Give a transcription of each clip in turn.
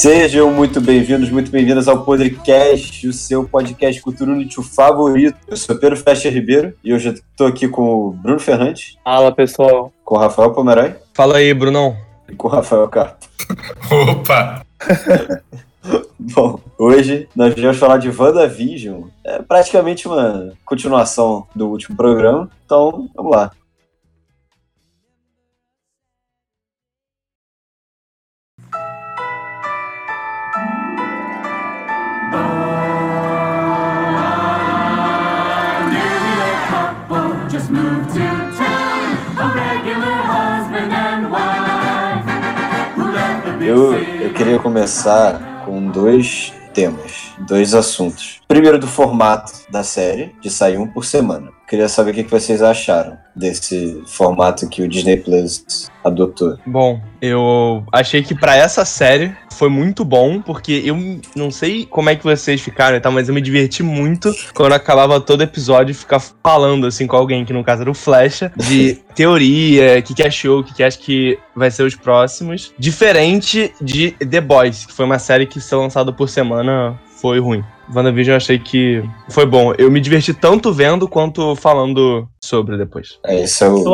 Sejam muito bem-vindos, muito bem-vindas ao Podcast, o seu podcast cultura útil favorito. Eu sou Pedro Festa Ribeiro e hoje estou aqui com o Bruno Fernandes. Fala, pessoal. Com o Rafael Pomeroy. Fala aí, Brunão. E com o Rafael Carpo. Opa! Bom, hoje nós viemos falar de WandaVision. É praticamente uma continuação do último programa, então vamos lá. Queria começar com dois temas, dois assuntos. Primeiro, do formato da série, de sair um por semana. Queria saber o que vocês acharam desse formato que o Disney Plus adotou. Bom, eu achei que para essa série foi muito bom, porque eu não sei como é que vocês ficaram e tal, mas eu me diverti muito quando acabava todo episódio ficar falando assim com alguém, que no caso era o Flecha, de teoria, o que, que achou, o que, que acha que vai ser os próximos. Diferente de The Boys, que foi uma série que foi lançada por semana, foi ruim. WandaVision eu achei que foi bom. Eu me diverti tanto vendo quanto falando sobre depois. É, esse é o,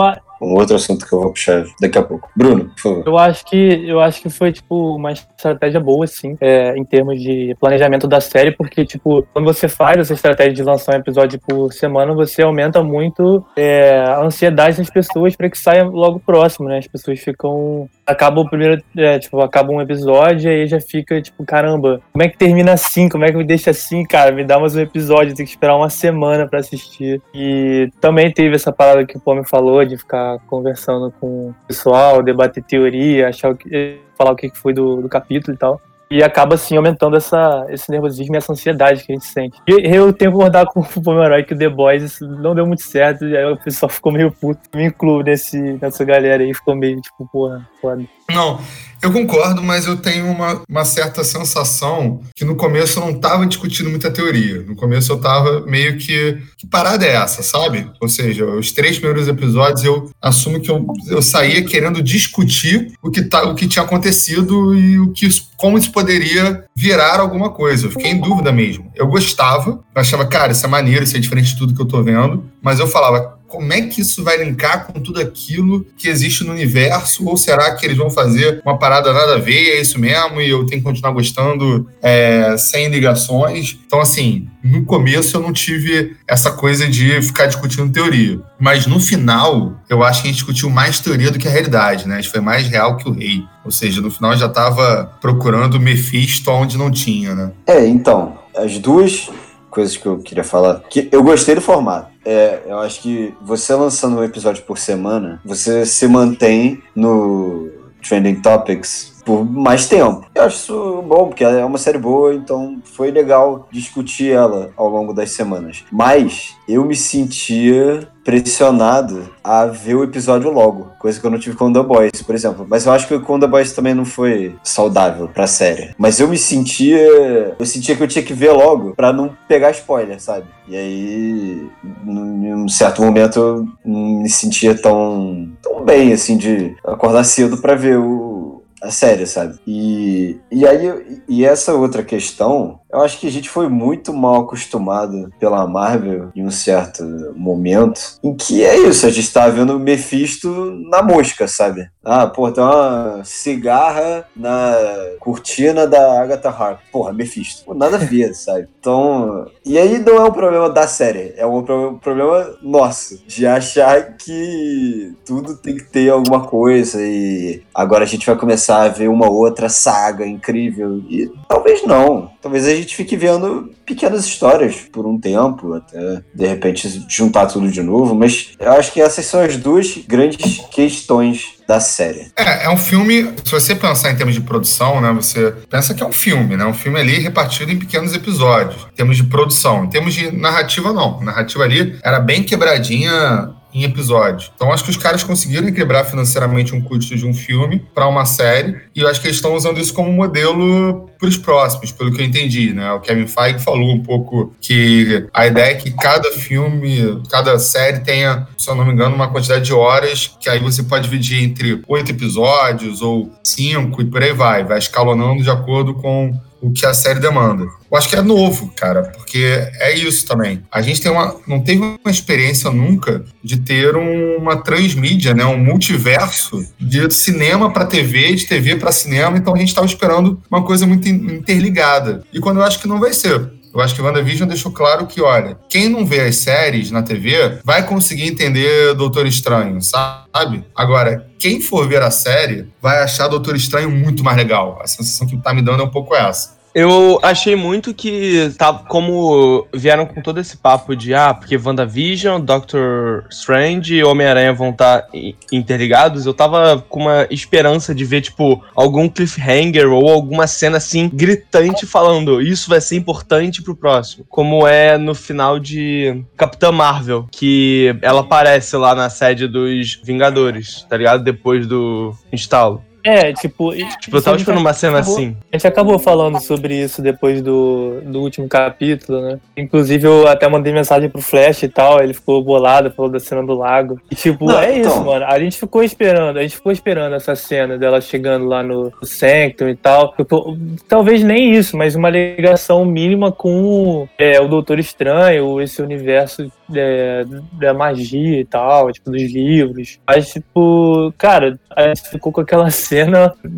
um outro assunto que eu vou puxar daqui a pouco. Bruno, por favor. Eu acho que, eu acho que foi, tipo, uma estratégia boa, assim, é, em termos de planejamento da série, porque, tipo, quando você faz essa estratégia de lançar um episódio por semana, você aumenta muito é, a ansiedade das pessoas para que saia logo próximo, né? As pessoas ficam. Acaba o primeiro. É, tipo, acaba um episódio e aí já fica, tipo, caramba, como é que termina assim? Como é que me deixa assim, cara? Me dá mais um episódio, tem que esperar uma semana para assistir. E também teve essa parada que o Pô me falou de ficar conversando com o pessoal, debater teoria, achar o que, falar o que foi do, do capítulo e tal. E acaba, assim, aumentando essa, esse nervosismo e essa ansiedade que a gente sente. E eu tenho que concordar com o Pomeroy que o The Boys não deu muito certo, e aí o pessoal ficou meio puto. Me incluo nesse, nessa galera aí, ficou meio tipo, porra, foda. Não, eu concordo, mas eu tenho uma, uma certa sensação que no começo eu não estava discutindo muita teoria. No começo eu estava meio que. Que parada é essa, sabe? Ou seja, os três primeiros episódios eu assumo que eu, eu saía querendo discutir o que, tá, o que tinha acontecido e o que, como isso poderia virar alguma coisa. Eu fiquei em dúvida mesmo. Eu gostava, eu achava, cara, isso é maneiro, isso é diferente de tudo que eu tô vendo, mas eu falava, como é que isso vai linkar com tudo aquilo que existe no universo? Ou será que eles vão fazer uma parada nada a ver, é isso mesmo, e eu tenho que continuar gostando é, sem ligações? Então, assim, no começo eu não tive essa coisa de ficar discutindo teoria. Mas no final, eu acho que a gente discutiu mais teoria do que a realidade, né? A gente foi mais real que o rei. Ou seja, no final já estava procurando Mephisto onde não tinha, né? É, então, as duas coisas que eu queria falar. Que eu gostei do formato. É, eu acho que você lançando um episódio por semana, você se mantém no Trending Topics por mais tempo. Eu acho isso bom, porque é uma série boa, então foi legal discutir ela ao longo das semanas. Mas eu me sentia pressionado a ver o episódio logo, coisa que eu não tive com The Boys, por exemplo. Mas eu acho que com The Boys também não foi saudável pra série. Mas eu me sentia, eu sentia que eu tinha que ver logo para não pegar spoiler, sabe? E aí, num certo momento, eu não me sentia tão, tão bem, assim, de acordar cedo para ver o, a série, sabe? E, e aí, e essa outra questão eu acho que a gente foi muito mal acostumado pela Marvel em um certo momento, em que é isso, a gente tá vendo o Mephisto na mosca, sabe? Ah, pô, tem uma cigarra na cortina da Agatha Harkness. Porra, Mephisto. Pô, nada a ver, sabe? Então, e aí não é um problema da série, é um problema nosso, de achar que tudo tem que ter alguma coisa e agora a gente vai começar a ver uma outra saga incrível e talvez não. Talvez a gente fique vendo pequenas histórias por um tempo, até de repente juntar tudo de novo, mas eu acho que essas são as duas grandes questões da série. É, é um filme, se você pensar em termos de produção, né, você pensa que é um filme, né, um filme ali repartido em pequenos episódios, em termos de produção, em termos de narrativa não, a narrativa ali era bem quebradinha em episódios. Então acho que os caras conseguiram equilibrar financeiramente um custo de um filme para uma série e eu acho que eles estão usando isso como modelo para os próximos, pelo que eu entendi, né? O Kevin Feige falou um pouco que a ideia é que cada filme, cada série tenha, se eu não me engano, uma quantidade de horas que aí você pode dividir entre oito episódios ou cinco e por aí vai, vai escalonando de acordo com o que a série demanda. Eu acho que é novo, cara, porque é isso também. A gente tem uma, não teve uma experiência nunca de ter uma transmídia, né, um multiverso de cinema para TV, de TV para cinema. Então a gente estava esperando uma coisa muito interligada. E quando eu acho que não vai ser. Eu acho que WandaVision deixou claro que, olha, quem não vê as séries na TV vai conseguir entender Doutor Estranho, sabe? Agora, quem for ver a série vai achar Doutor Estranho muito mais legal. A sensação que tá me dando é um pouco essa. Eu achei muito que, tá, como vieram com todo esse papo de, ah, porque WandaVision, Doctor Strange e Homem-Aranha vão estar tá interligados, eu tava com uma esperança de ver, tipo, algum cliffhanger ou alguma cena, assim, gritante falando, isso vai ser importante pro próximo. Como é no final de Capitã Marvel, que ela aparece lá na sede dos Vingadores, tá ligado? Depois do instalo. É, tipo. Tipo, eu tava esperando uma cena acabou, assim. A gente acabou falando sobre isso depois do, do último capítulo, né? Inclusive, eu até mandei mensagem pro Flash e tal, ele ficou bolado, falou da cena do lago. E, tipo, Não, é então... isso, mano. A gente ficou esperando, a gente ficou esperando essa cena dela chegando lá no, no Sanctum e tal. Tipo, talvez nem isso, mas uma ligação mínima com é, o Doutor Estranho, esse universo é, da magia e tal, tipo, dos livros. Mas, tipo, cara, a gente ficou com aquela cena,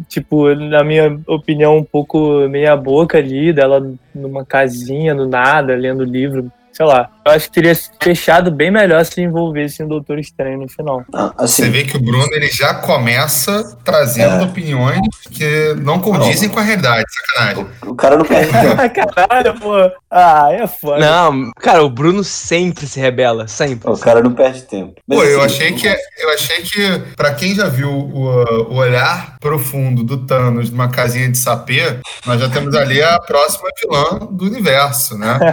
tipo, na minha opinião, um pouco meia boca ali, dela numa casinha, no nada, lendo livro sei lá, eu acho que teria fechado bem melhor se envolvesse um Doutor Estranho no final. Ah, assim, Você vê que o Bruno ele já começa trazendo é. opiniões que não condizem não. com a realidade, sacanagem. O, o cara não perde tempo. Caralho, pô. Ah, é foda. Não, cara, o Bruno sempre se rebela, sempre. O cara não perde tempo. Mas, pô, assim, eu achei que eu achei que para quem já viu o, o olhar profundo do Thanos numa casinha de sapê, nós já temos ali a próxima vilã do universo, né?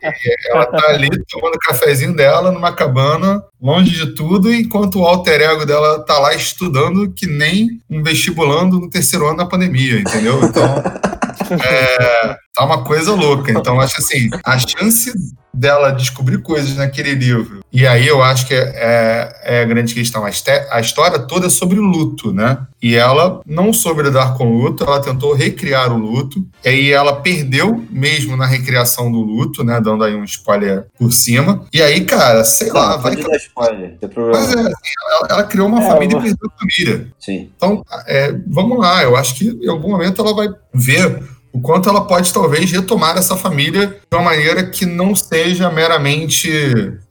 E ela tá ali tomando o cafezinho dela numa cabana, longe de tudo, enquanto o alter ego dela tá lá estudando que nem um vestibulando no terceiro ano da pandemia, entendeu? Então, é, tá uma coisa louca. Então, acho assim, a chance dela descobrir coisas naquele livro. E aí eu acho que é, é, é a grande questão. A, a, história toda é sobre luto, né? E ela não soube lidar com o luto, ela tentou recriar o luto. E aí ela perdeu mesmo na recriação do luto, né? Dando aí um spoiler por cima. E aí, cara, sei não, lá. Vai... Dar spoiler, Mas é, ela, ela, criou uma é, família e perdeu a família. Sim. Então, é, vamos lá. Eu acho que em algum momento ela vai ver o quanto ela pode talvez retomar essa família de uma maneira que não seja meramente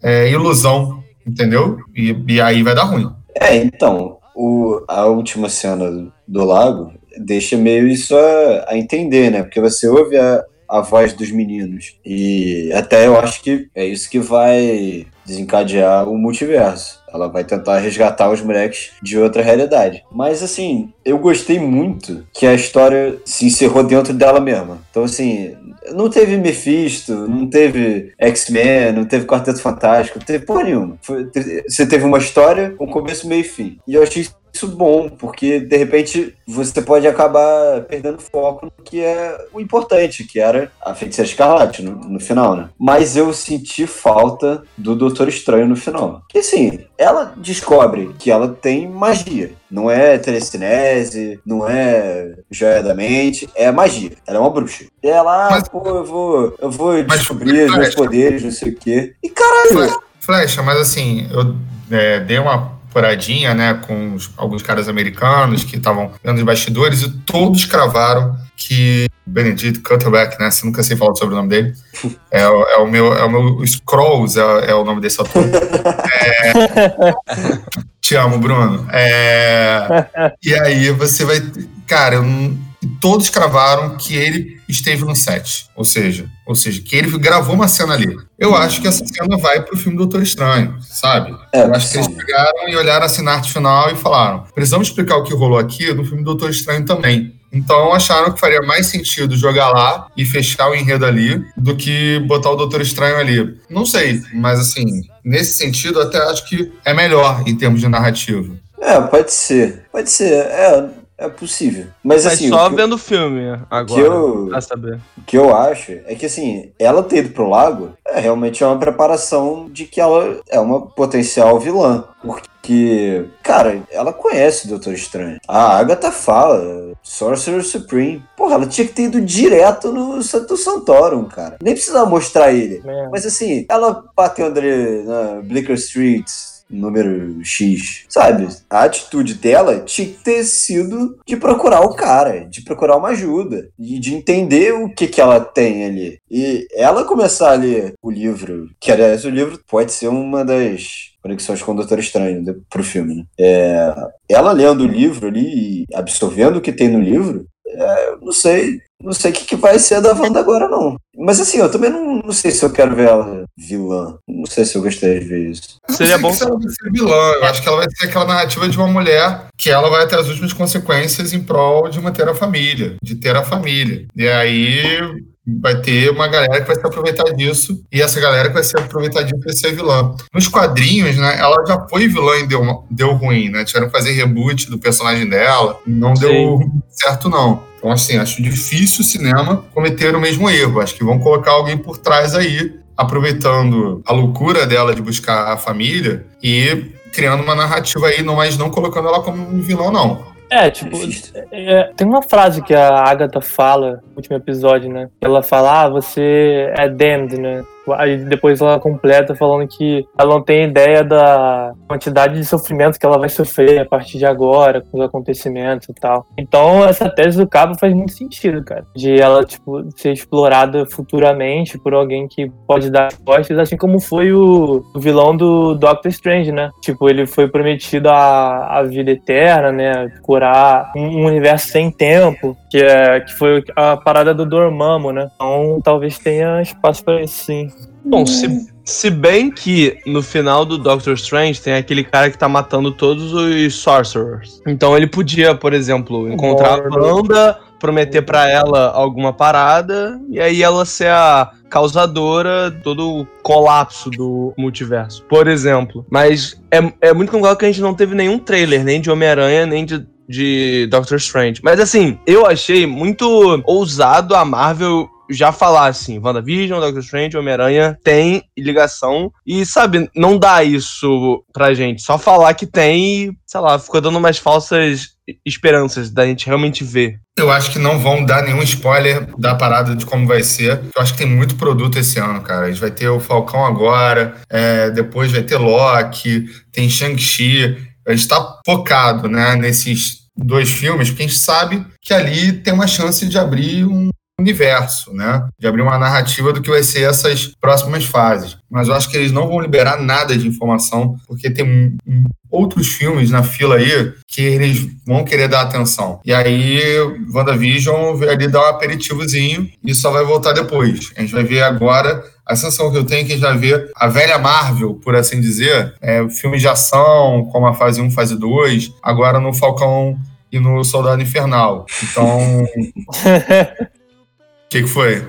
é, ilusão, entendeu? E, e, aí vai dar ruim. É, então, o, a última cena do lago deixa meio isso a, a entender, né? Porque você ouve a, a voz dos meninos. E até eu acho que é isso que vai desencadear o multiverso. Ela vai tentar resgatar os moleques de outra realidade. Mas assim, eu gostei muito que a história se encerrou dentro dela mesma. Então, assim, não teve Mephisto, não teve X-Men, não teve Quarteto Fantástico, não teve porra nenhuma. Foi, você teve uma história com começo, meio e fim. E eu achei isso bom, porque de repente você pode acabar perdendo foco no que é o importante, que era a feiticeira escarlate no, no final, né? Mas eu senti falta do Doutor Estranho no final. Que assim, ela descobre que ela tem magia. Não é telecinese, não é joia da mente, é magia. Ela é uma bruxa. E ela, ah, mas, pô, eu vou, eu vou descobrir os meus poderes, não sei o quê. E caralho. Flecha, mas assim, eu é, dei uma furadinha, né, com os, alguns caras americanos que estavam vendo os bastidores e todos cravaram que Benedict Cumberbatch, né, se nunca sei falar sobre o nome dele, é, é, o meu, é o meu Scrolls, é, é o nome desse ator. É, te amo, Bruno. É, e aí você vai, cara, eu todos cravaram que ele esteve no set, ou seja, ou seja, que ele gravou uma cena ali. Eu acho que essa cena vai pro filme Doutor Estranho, sabe? É, eu acho que eles pegaram e olharam assim na arte final e falaram: precisamos explicar o que rolou aqui no filme Doutor Estranho também. Então acharam que faria mais sentido jogar lá e fechar o enredo ali do que botar o Doutor Estranho ali. Não sei, mas assim, nesse sentido, até acho que é melhor em termos de narrativa. É, pode ser. Pode ser. É, é possível. Mas, Mas assim. só o vendo o filme agora, que eu- pra saber. o que eu acho é que, assim, ela ter ido pro lago é realmente uma preparação de que ela é uma potencial vilã. Porque, cara, ela conhece o Doutor Estranho. A Agatha fala, Sorcerer Supreme. Porra, ela tinha que ter ido direto no Santo Santorum, cara. Nem precisava mostrar ele. Mesmo. Mas assim, ela batendo ali na Bleecker Street, número X, sabe? A atitude dela tinha que ter sido de procurar o cara, de procurar uma ajuda, e de entender o que que ela tem ali. E ela começar a ler o livro, que aliás o livro pode ser uma das conexões com o Doutor Estranho pro filme, né? É, ela lendo o livro ali e absorvendo o que tem no livro, é, eu não sei, não sei o que, que vai ser da Wanda agora, não. Mas assim, eu também não, não sei se eu quero ver ela vilã. Não sei se eu gostaria de ver isso. Seria bom se ela vai ser vilã. Eu acho que ela vai ser aquela narrativa de uma mulher que ela vai ter as últimas consequências em prol de manter a família, de ter a família. E aí vai ter uma galera que vai se aproveitar disso, e essa galera que vai se aproveitar disso vai ser vilã. Nos quadrinhos, né, ela já foi vilã e deu, deu ruim, né? Tiveram que fazer reboot do personagem dela, não deu certo, não. Então, assim, acho difícil o cinema cometer o mesmo erro. Acho que vão colocar alguém por trás aí, aproveitando a loucura dela de buscar a família e criando uma narrativa aí, não- mas não colocando ela como um vilão, não. É, tipo, Difícil. é, tem uma frase que a Agatha fala no último episódio, né? Ela fala, ah, você é damned, né? Aí depois ela completa falando que ela não tem ideia da quantidade de sofrimento que ela vai sofrer a partir de agora, com os acontecimentos e tal. Então, essa tese do Cabo faz muito sentido, cara. De ela, tipo, ser explorada futuramente por alguém que pode dar respostas, assim como foi o, vilão do Doctor Strange, né? Tipo, ele foi prometido a, a vida eterna, né? Curar um, universo sem tempo, que, é, que foi a parada do Dormammu, né? Então, talvez tenha espaço pra isso, sim. Bom, se, se bem que no final do Doctor Strange tem aquele cara que tá matando todos os Sorcerers. Então ele podia, por exemplo, encontrar a. Wanda, prometer pra ela alguma parada, e aí ela ser a causadora todo o colapso do multiverso, por exemplo. Mas é, é muito complicado que a gente não teve nenhum trailer, nem de Homem-Aranha, nem de de Doctor Strange. Mas assim, eu achei muito ousado a Marvel já falar assim, WandaVision, Doctor Strange, Homem-Aranha tem ligação e, sabe, não dá isso pra gente. Só falar que tem e, sei lá, ficou dando umas falsas esperanças da gente realmente ver. Eu acho que não vão dar nenhum spoiler da parada de como vai ser. Eu acho que tem muito produto esse ano, cara. A gente vai ter o Falcão agora, é, depois vai ter Loki, tem Shang-Chi. A gente tá focado, né, nesses dois filmes, porque a gente sabe que ali tem uma chance de abrir um universo, né? De abrir uma narrativa do que vai ser essas próximas fases. Mas eu acho que eles não vão liberar nada de informação, porque tem outros filmes na fila aí que eles vão querer dar atenção. E aí, WandaVision vai ali dar um aperitivozinho e só vai voltar depois. A gente vai ver agora. A sensação que eu tenho é que a gente vai ver a velha Marvel, por assim dizer, é, filmes de ação, como a fase 1, fase 2, agora no Falcão e no Soldado Infernal. Então, que, que foi?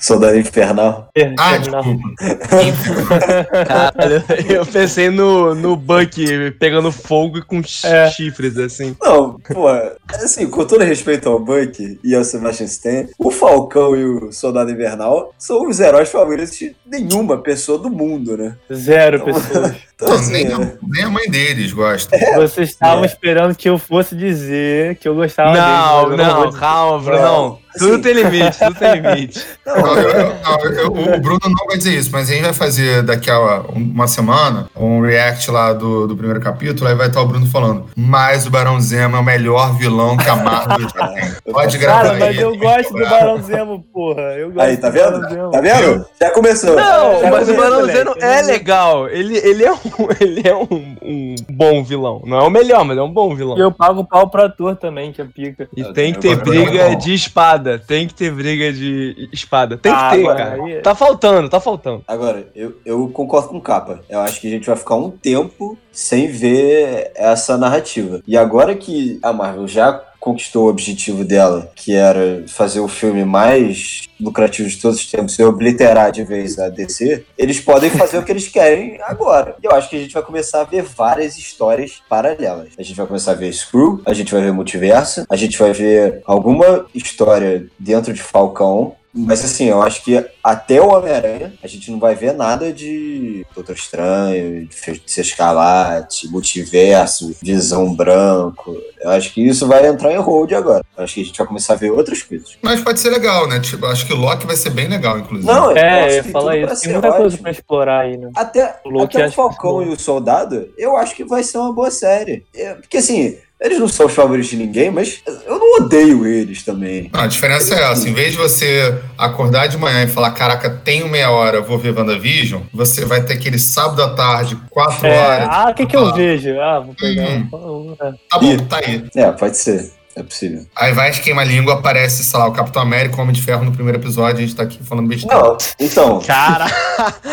Soldado Infernal. Ah, desculpa. Caralho, eu pensei no, no Bucky pegando fogo e com É. chifres, assim. Não, pô, assim, com todo respeito ao Buck e ao Sebastian Stan, o Falcão e o Soldado Invernal são os heróis favoritos de nenhuma pessoa do mundo, né? Zero Então, pessoas. Então, Não, assim, nem, é- a, nem a mãe deles gosta. Vocês estavam É. esperando que eu fosse dizer que eu gostava Não, deles. não, dizer. calma, Brunão. Assim- Tudo tem limite, tudo tem limite. Não, eu- eu- não, eu- o Bruno não vai dizer isso, mas a gente vai fazer daqui a uma semana um react lá do, do primeiro capítulo, aí vai estar o Bruno falando. Mas o Barão Zemo é o melhor vilão que a Marvel já tem. Pode gravar Cara, aí. mas eu gosto do Barão Zemo, porra. Eu gosto Aí, tá do vendo? Barão Zemo. Tá vendo? Já começou. Não, Já mas o começou. Barão moleque, Zeno eu é legal. Ele, ele é, um, ele é um, um bom vilão. Não é o melhor, mas é um bom vilão. E eu pago pau pro ator também, que é pica. E Eu tem que ter briga de espada. Tem que ter briga de espada. Tem que Ah, ter, agora cara. aí- Tá faltando, tá faltando. Agora, eu, eu concordo com o Capa. Eu acho que a gente vai ficar um tempo sem ver essa narrativa. E agora que a Marvel já conquistou o objetivo dela, que era fazer o filme mais lucrativo de todos os tempos e obliterar de vez a DC, eles podem fazer o que eles querem agora. E eu acho que a gente vai começar a ver várias histórias paralelas. A gente vai começar a ver Screw, a gente vai ver Multiverso, a gente vai ver alguma história dentro de Falcão, mas assim, eu acho que até o Homem-Aranha, a gente não vai ver nada de Doutor Estranho, de Feiticeiro Escarlate, Multiverso, Visão Branco. Eu acho que isso vai entrar em hold agora. Eu acho que a gente vai começar a ver outras coisas. Mas pode ser legal, né? Tipo, acho que o Loki vai ser bem legal, inclusive. Não, eu É, acho eu pra isso. Tem muita coisa ótimo. pra explorar aí, né? Até, O Loki até o Falcão que- e o Soldado, eu acho que vai ser uma boa série. É, porque assim, eles não são os favoritos de ninguém, mas eu não odeio eles também. Não, a diferença é essa. Em vez de você acordar de manhã e falar, caraca, tenho meia hora, vou ver WandaVision, você vai ter aquele sábado à tarde, quatro É, horas. ah, o que que eu vejo? Ah, vou pegar. Hum. Tá bom, tá aí. É, pode ser. É possível. Aí vai esquema língua, aparece, sei lá, o Capitão América, o Homem de Ferro no primeiro episódio, a gente tá aqui falando besteira. Não, então, Cara,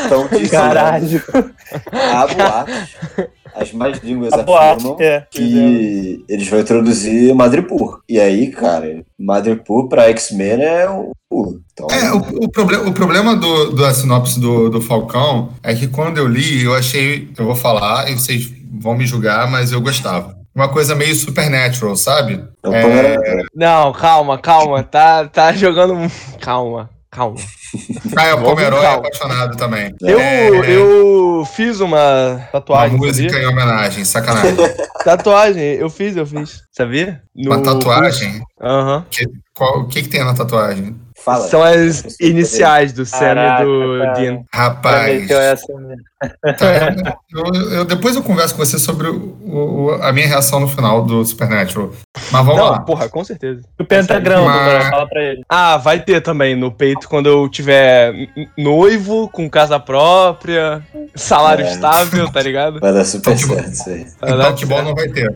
então dizendo, Caralho. há boatos, as mais línguas A boate, afirmam é. que eles vão introduzir Madripoor. E aí, cara, Madripoor pra X-Men é um pulo. Então, É, o, o, proble o problema do, da sinopse do, do Falcão é que quando eu li, eu achei, eu vou falar, e vocês vão me julgar, mas eu gostava. Uma coisa meio supernatural, sabe? então é- não, calma, calma. Tá, tá jogando. Calma, calma. Como herói calma. apaixonado também. Eu, É, eu fiz uma uma tatuagem. música sabia? em homenagem, sacanagem. Tatuagem, eu fiz, eu fiz. Sabia? No Uma tatuagem? Aham. Qual- o que, que tem na tatuagem? Fala. São as iniciais do Sam e do cara. Dean. Rapaz, tá, eu, eu- depois eu converso com você sobre o- o- a minha reação no final do Supernatural. Mas vamos Não, lá. porra, com certeza. O pentagrama, Mas- fala pra ele. Ah, vai ter também no peito quando eu tiver noivo, com casa própria, salário É. estável, tá ligado? Vai dar super Então, que certo isso aí. Então que bom não vai ter.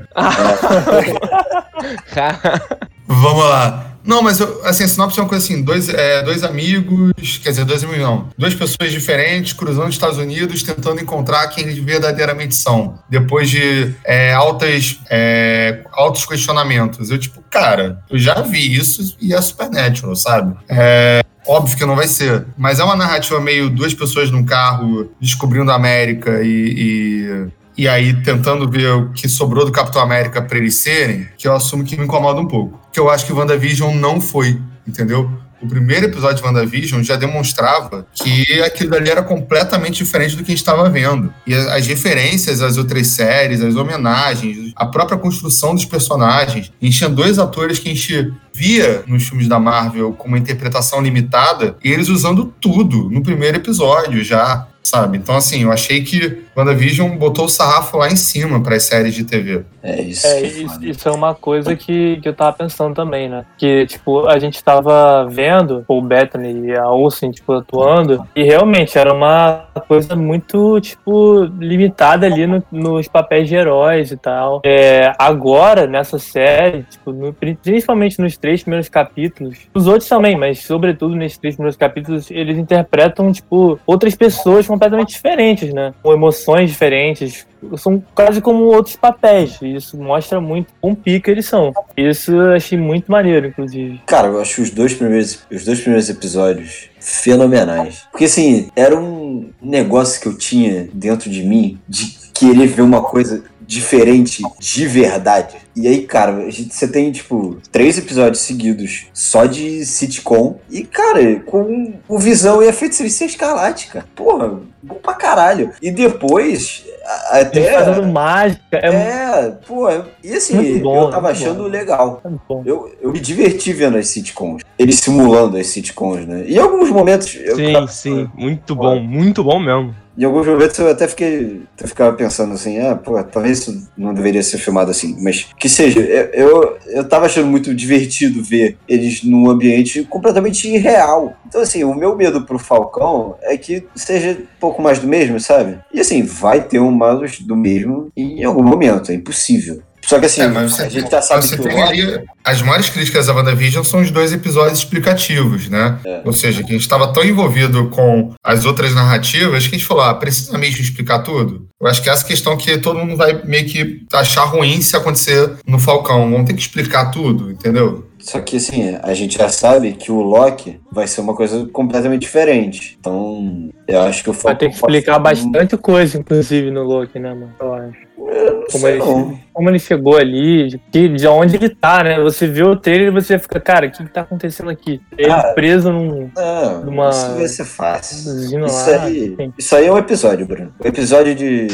certo. Vamos lá. Não, mas assim, a sinopse é uma coisa assim: dois, é, dois amigos, quer dizer, dois amigos não, duas pessoas diferentes cruzando os Estados Unidos tentando encontrar quem eles verdadeiramente são, depois de é, altas, é, altos questionamentos. Eu, tipo, cara, eu já vi isso e é Supernatural, sabe? É, Óbvio que não vai ser, mas é uma narrativa meio duas pessoas num carro descobrindo a América e, e, aí tentando ver o que sobrou do Capitão América pra eles serem, que eu assumo que me incomoda um pouco. Que eu acho que WandaVision não foi, entendeu? O primeiro episódio de WandaVision já demonstrava que aquilo dali era completamente diferente do que a gente estava vendo. E as referências às outras séries, as homenagens, a própria construção dos personagens. A gente tinha dois atores que a gente via nos filmes da Marvel com uma interpretação limitada e eles usando tudo no primeiro episódio já, sabe? Então, assim, eu achei que WandaVision botou o sarrafo lá em cima para as séries de TV. É isso. É, isso, isso é uma coisa que, que eu tava pensando também, né? Que, tipo, a gente tava vendo o Bethany e a Olsen, tipo, atuando, e realmente era uma coisa muito, tipo, limitada ali no- nos papéis de heróis e tal. É, agora, nessa série, tipo, no- principalmente nos três primeiros capítulos, os outros também, mas sobretudo nesses três primeiros capítulos, eles interpretam, tipo, outras pessoas completamente diferentes, né? Com emoções diferentes, são quase como outros papéis. Isso mostra muito quão pica eles são. Isso eu achei muito maneiro, inclusive. Cara, eu acho os dois primeiros, os dois primeiros episódios fenomenais. Porque assim, era um negócio que eu tinha dentro de mim de querer ver uma coisa diferente de verdade. E aí, cara, você tem, tipo, três episódios seguidos só de sitcom. E, cara, com o Visão e a Feiticeira Escarlate, cara. Porra, bom pra caralho. E depois, até... fazendo mágica. É, É, pô, e assim, bom, eu tava achando bom. legal. bom. Eu, eu me diverti vendo as sitcoms. Eles simulando as sitcoms, né? E em alguns momentos. eu- Sim, sim, muito bom, muito bom mesmo. Em alguns momentos eu até fiquei. Até ficava pensando assim, ah, pô, talvez isso não deveria ser filmado assim. Mas que seja, eu, eu, tava achando muito divertido ver eles num ambiente completamente irreal. Então, assim, o meu medo pro Falcão é que seja um pouco mais do mesmo, sabe? E assim, vai ter um mais do mesmo em algum momento, é impossível. Só que assim, É, mas você, a gente já sabe você que o ali. As maiores críticas à WandaVision são os dois episódios explicativos, né? É. Ou seja, que a gente estava tão envolvido com as outras narrativas que a gente falou: ah, precisa mesmo explicar tudo? Eu acho que essa questão que todo mundo vai meio que achar ruim se acontecer no Falcão. Vão ter que explicar tudo, entendeu? Só que assim, a gente já sabe que o Loki vai ser uma coisa completamente diferente. Então, eu acho que o Vai ter que Falcão explicar ser um- bastante coisa, inclusive, no Loki, né, mano? Eu acho. Eu não Como sei ele, não. Como ele chegou ali, de, que- de onde ele tá, né? Você vê o trailer e você fica, cara, o que, que tá acontecendo aqui? Ele Cara, preso num. Não, Numa- isso vai ser fácil. Isso lá, aí, isso aí é um episódio, Bruno. O episódio de.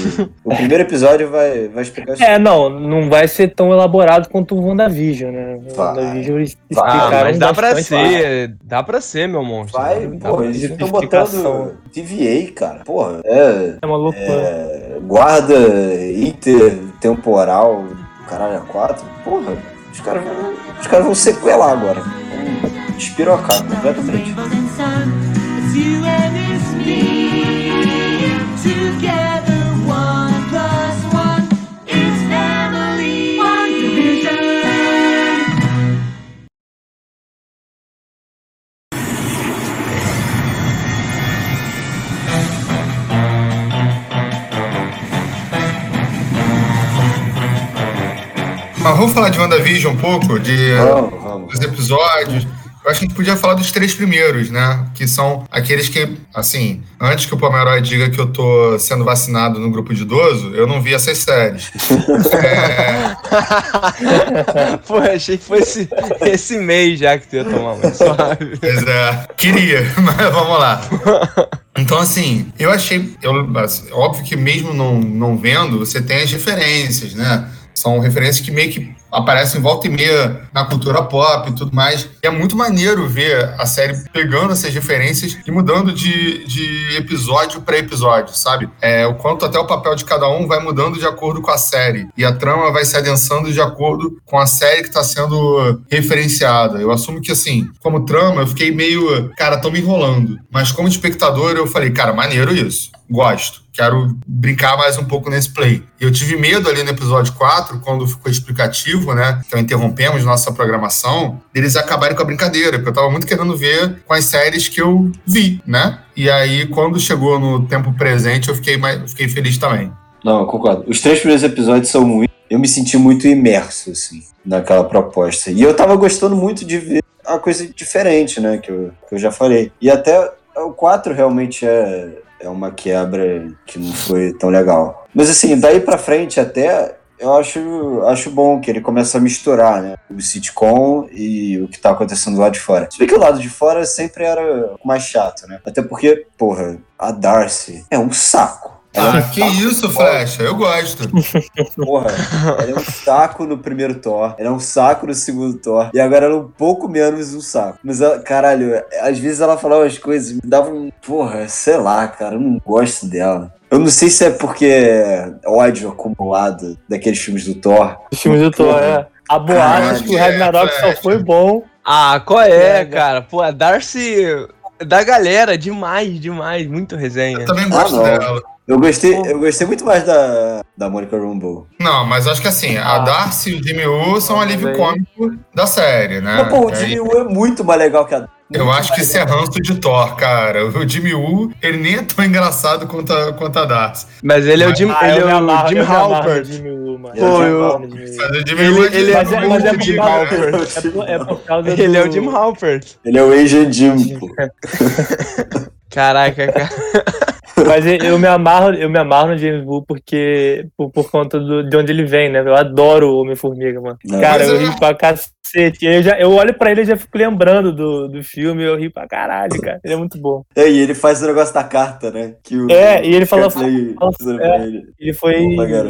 o primeiro episódio vai, vai explicar isso. É, não, não vai ser tão elaborado quanto o WandaVision, né? O Vai. WandaVision eles Vai, Ah, explicaram mas dá pra ser. Dá pra ser, meu monstro. Vai, pô, eles estão botando TVA, cara. Porra, é. É uma loucura. é guarda intertemporal, caralho, a quatro. Porra, os caras vão, os caras vão sequelar agora. Vão despirocar completamente. Vamos falar de WandaVision um pouco, de Vamos, vamos. dos episódios. Eu acho que a gente podia falar dos três primeiros, né? Que são aqueles que, assim, antes que o Pomeroy diga que eu tô sendo vacinado no grupo de idoso, eu não vi essas séries. É, Pô, achei que fosse esse mês já que tu ia tomar, mas suave. Mas é, queria, mas vamos lá. Então, assim, eu achei. Eu, assim, óbvio que mesmo não, não vendo, você tem as referências, né? São referências que meio que aparecem volta e meia na cultura pop e tudo mais. E é muito maneiro ver a série pegando essas referências e mudando de, de episódio para episódio, sabe? É, o quanto até o papel de cada um vai mudando de acordo com a série. E a trama vai se adensando de acordo com a série que está sendo referenciada. Eu assumo que, assim, como trama, eu fiquei meio, cara, tão me enrolando. Mas como espectador, eu falei, cara, maneiro isso. Gosto. Quero brincar mais um pouco nesse play. Eu tive medo ali no episódio 4, quando ficou explicativo, né? Então interrompemos nossa programação, deles acabarem com a brincadeira, porque eu tava muito querendo ver com as séries que eu vi, né? E aí, quando chegou no tempo presente, eu fiquei, mais, eu fiquei feliz também. Não, concordo. Os três primeiros episódios são muito. Eu me senti muito imerso, assim, naquela proposta. E eu tava gostando muito de ver uma coisa diferente, né? Que eu, que eu já falei. E até o 4 realmente é, é uma quebra que não foi tão legal. Mas assim, daí pra frente até. Eu acho, acho bom que ele começa a misturar, né? O sitcom e o que tá acontecendo lá de fora. Se bem que o lado de fora sempre era mais chato, né? Até porque, porra, a Darcy é um saco. Ela é um Ah, que isso, Flecha? Eu gosto. Porra, ela é um saco no primeiro Thor, ela é um saco no segundo Thor, e agora ela é um pouco menos um saco. Mas, ela, caralho, às vezes ela falava as coisas, me dava um. Porra, sei lá, cara, eu não gosto dela. Eu não sei se é porque é ódio acumulado daqueles filmes do Thor. Os filmes do Thor, é. A boate que o Caralho, Ragnarok é, só foi bom. Ah, qual é, É, cara? Pô, a Darcy da galera, demais, demais. Muito resenha. Eu também gosto não. dela. Eu gostei, eu gostei muito mais da, da Monica Rambeau. Não, mas acho que assim, a Ah. Darcy e o Jimmy Woo são Não, alívio cômico da série, né? Mas, pô, o Jimmy Woo é muito mais legal que a. Eu muito acho que isso é ranço de Thor, cara. O Jimmy Woo, ele nem é tão engraçado quanto a, quanto a Darcy. Mas ele é o Jim, Ah, ele eu é o Jim eu Halpert. Pô, Eu eu- o Ele- é por Jim Halpert. Ele é o Jim Halpert. Ele é o Asian Jim, pô. Caraca, cara. Mas eu- me amarro, eu me amarro no James Woo porque por, por conta do, de onde ele vem, né? Eu adoro o Homem-Formiga, mano. Não, Cara, eu é- ri pra cacete. Eu, já, eu olho pra ele e já fico lembrando do, do filme, eu ri pra caralho, cara. Ele é muito bom. É, e ele faz o negócio da carta, né? Que o, É, e ele fala- fala- é. ele. Ele foi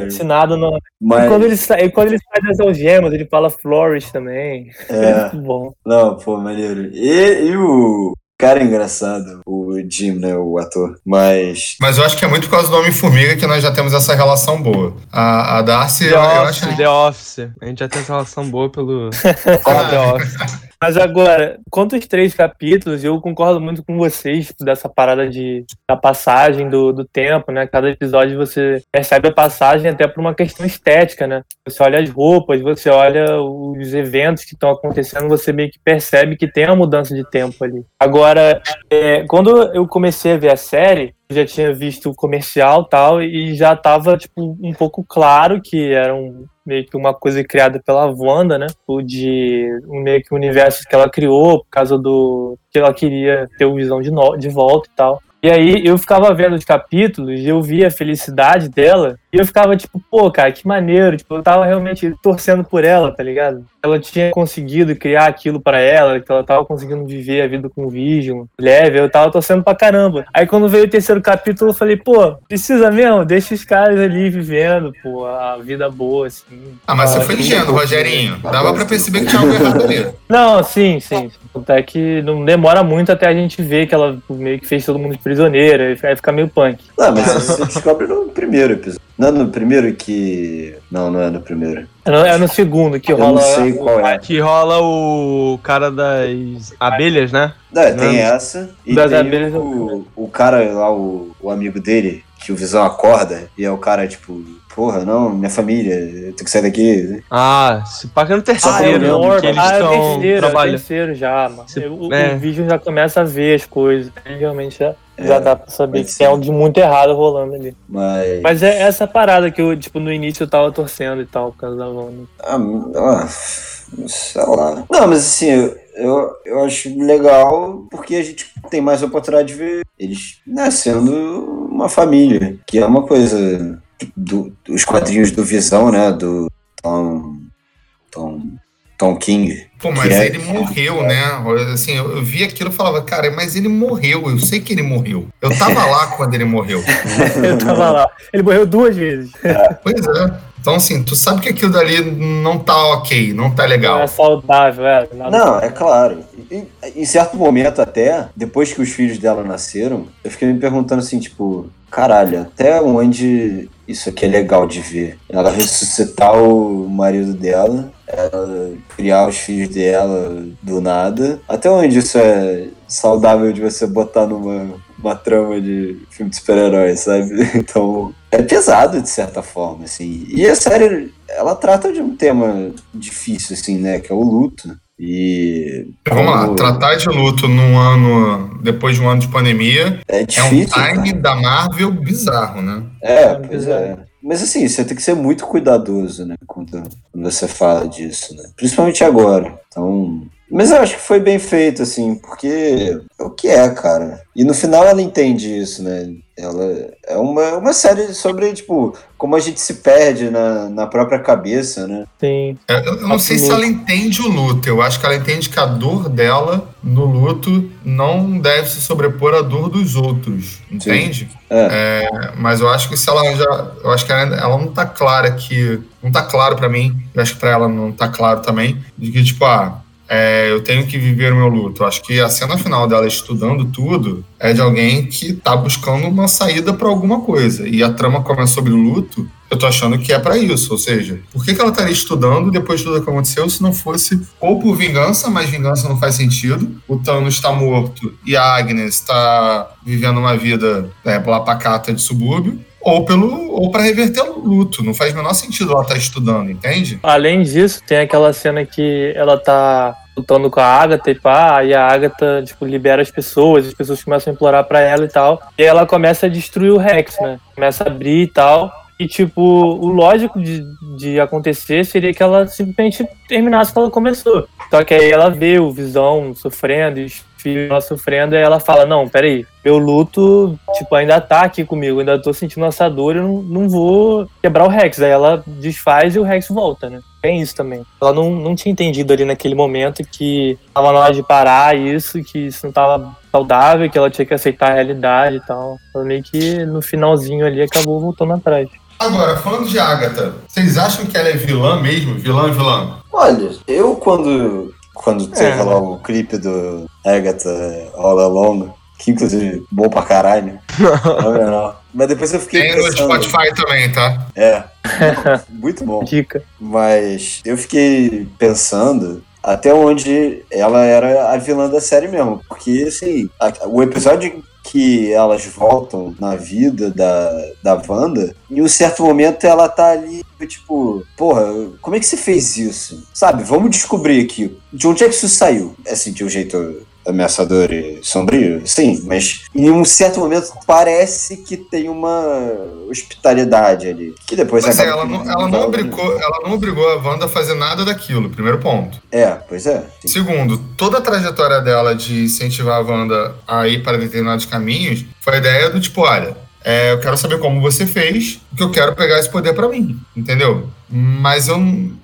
ensinado no. Mas, E quando ele, e quando ele sai das algemas, ele fala Flourish também. É é, muito bom. não, pô, maneiro. E, e o cara é engraçado, o Jim, né, o ator. Mas, Mas eu acho que é muito por causa do Homem-Formiga que nós já temos essa relação boa. A, a Darcy, The eu, eu Office, acho. The Office. A gente já tem essa relação boa pelo pelo The Office. Mas agora, quanto aos três capítulos, eu concordo muito com vocês dessa parada de, da passagem do, do tempo, né? Cada episódio você percebe a passagem até por uma questão estética, né? Você olha as roupas, você olha os eventos que estão acontecendo, você meio que percebe que tem uma mudança de tempo ali. Agora, é, quando eu comecei a ver a série, já tinha visto o comercial tal, e já tava, tipo, um pouco claro que era um, meio que uma coisa criada pela Wanda, né? O de um meio que universo que ela criou, por causa do que ela queria ter o visão de, no, de volta e tal. E aí eu ficava vendo os capítulos e eu via a felicidade dela e eu ficava tipo, pô, cara, que maneiro. Tipo, eu tava realmente torcendo por ela, tá ligado? Ela tinha conseguido criar aquilo pra ela, que ela tava conseguindo viver a vida com o Vision, leve, eu tava torcendo pra caramba. Aí quando veio o terceiro capítulo, eu falei, pô, precisa mesmo? Deixa os caras ali vivendo, pô, a vida boa, assim. Ah, mas você foi bom. Rogerinho. Dava pra perceber que tinha algo errado ali. Não, sim, sim. Até que não demora muito até a gente ver que ela meio que fez todo mundo de prisioneira, aí fica meio punk. Não, mas isso você descobre no primeiro episódio. Não é no primeiro que. Não, não é no primeiro. É no, é no segundo que Eu rola. não sei qual é. Que rola o cara das abelhas, né? É, tem Não. essa. E Das tem abelhas é o o, o cara lá, o, o amigo dele, que o Visão acorda, e é o cara, tipo, porra, não, minha família, eu tenho que sair daqui. Ah, se paga no Ah, é terceiro, o Norman. que eles ah, é estão terceiro, é o trabalhando. terceiro já, mano. Se- O, é. o Vision já começa a ver as coisas. Aí realmente já, É, dá pra saber que tem algo de muito errado rolando ali. Mas. Mas é essa parada que eu, tipo, no início eu tava torcendo e tal, por causa da Wanda. Ah, ah, sei lá. Não, mas assim, eu, eu, eu acho legal porque a gente tem mais oportunidade de ver eles nascendo uma família, que é uma coisa do- dos quadrinhos do Visão, né? Do Tom. Tom, Tom King. Pô, mas é- ele morreu, né? Assim, eu, eu vi aquilo e falava, cara, mas ele morreu. Eu sei que ele morreu. Eu tava lá quando ele morreu. eu tava lá. Ele morreu duas vezes. Pois é. Então, assim, tu sabe que aquilo dali não tá ok, não tá Não legal. é saudável, é. Nada Não, é claro. E- Em certo momento até, depois que os filhos dela nasceram, eu fiquei me perguntando assim, tipo, caralho, até onde isso aqui é legal de ver? Ela ressuscitar o marido dela, ela criar os filhos dela do nada. Até onde isso é saudável de você botar numa uma trama de filme de super-heróis, sabe? Então, é pesado de certa forma, assim. E a série, ela trata de um tema difícil, assim, né? Que é o luto. E. Vamos lá, tratar de luto num ano, depois de um ano de pandemia, É é um difícil. time cara. da Marvel bizarro, né? É, pois é. Mas assim, você tem que ser muito cuidadoso, né? Quando, quando você fala disso, né? Principalmente agora. Então. Mas eu acho que foi bem feito, assim, porque é o que é, cara. E no final ela entende isso, né? Ela é uma, uma série sobre, tipo, como a gente se perde na, na própria cabeça, né? Sim. É, Eu, eu não sei se ela entende o luto. Eu acho que ela entende que a dor dela no luto não deve se sobrepor à dor dos outros. Entende? É. É, mas eu acho que se ela já. Eu acho que ela, ela não tá clara que. Não tá claro pra mim. Eu acho que pra ela não tá claro também. De que, tipo, ah. É, eu tenho que viver o meu luto. Acho que a cena final dela estudando tudo é de alguém que tá buscando uma saída pra alguma coisa. E a trama começa sobre o luto. Eu tô achando que é pra isso, ou seja, por que, que ela estaria estudando depois de tudo que aconteceu se não fosse ou por vingança, mas vingança não faz sentido. O Thanos está morto e a Agnes está vivendo uma vida é, lá pacata de subúrbio, ou pelo ou para reverter o luto. Não faz o menor sentido ela estar estudando, entende? Além disso, tem aquela cena que ela tá lutando com a Agatha e pá, e a Agatha, tipo, libera as pessoas, as pessoas começam a implorar pra ela e tal. E aí ela começa a destruir o Rex, né? Começa a abrir e tal. E, tipo, o lógico de, de acontecer seria que ela simplesmente terminasse o que ela começou. Só que aí ela vê o Visão sofrendo, os filhos dela sofrendo, e ela fala, não, peraí, meu luto, tipo, ainda tá aqui comigo, ainda tô sentindo essa dor, eu não, não vou quebrar o Rex. Aí ela desfaz e o Rex volta, né? Tem isso também. Ela não, não tinha entendido ali naquele momento que tava na hora de parar isso, que isso não tava saudável, que ela tinha que aceitar a realidade e tal. Ela meio que no finalzinho ali acabou voltando atrás. Agora, falando de Agatha, vocês acham que ela é vilã mesmo? Vilã, vilã? Olha, eu quando, quando teve É. lá o clipe do Agatha All Along, que inclusive bom pra caralho. não, não. Mas depois eu fiquei Tem no pensando. Spotify também, tá? É. Muito bom. Dica. Mas eu fiquei pensando até onde ela era a vilã da série mesmo. Porque, assim, a- o episódio que elas voltam na vida da, da Wanda, em um certo momento ela tá ali, tipo, porra, como é que você fez isso? Sabe, vamos descobrir aqui. De onde é que isso saiu? Assim, de um jeito ameaçador e sombrio, sim, mas em um certo momento parece que tem uma hospitalidade ali. Que depois Pois é, acaba ela que não, ela, não obrigou, ela não obrigou a Wanda a fazer nada daquilo, primeiro ponto. É, pois é. Sim. Segundo, toda a trajetória dela de incentivar a Wanda a ir para determinados caminhos foi a ideia do tipo, olha, é, eu quero saber como você fez, porque eu quero pegar esse poder pra mim, entendeu? Mas eu,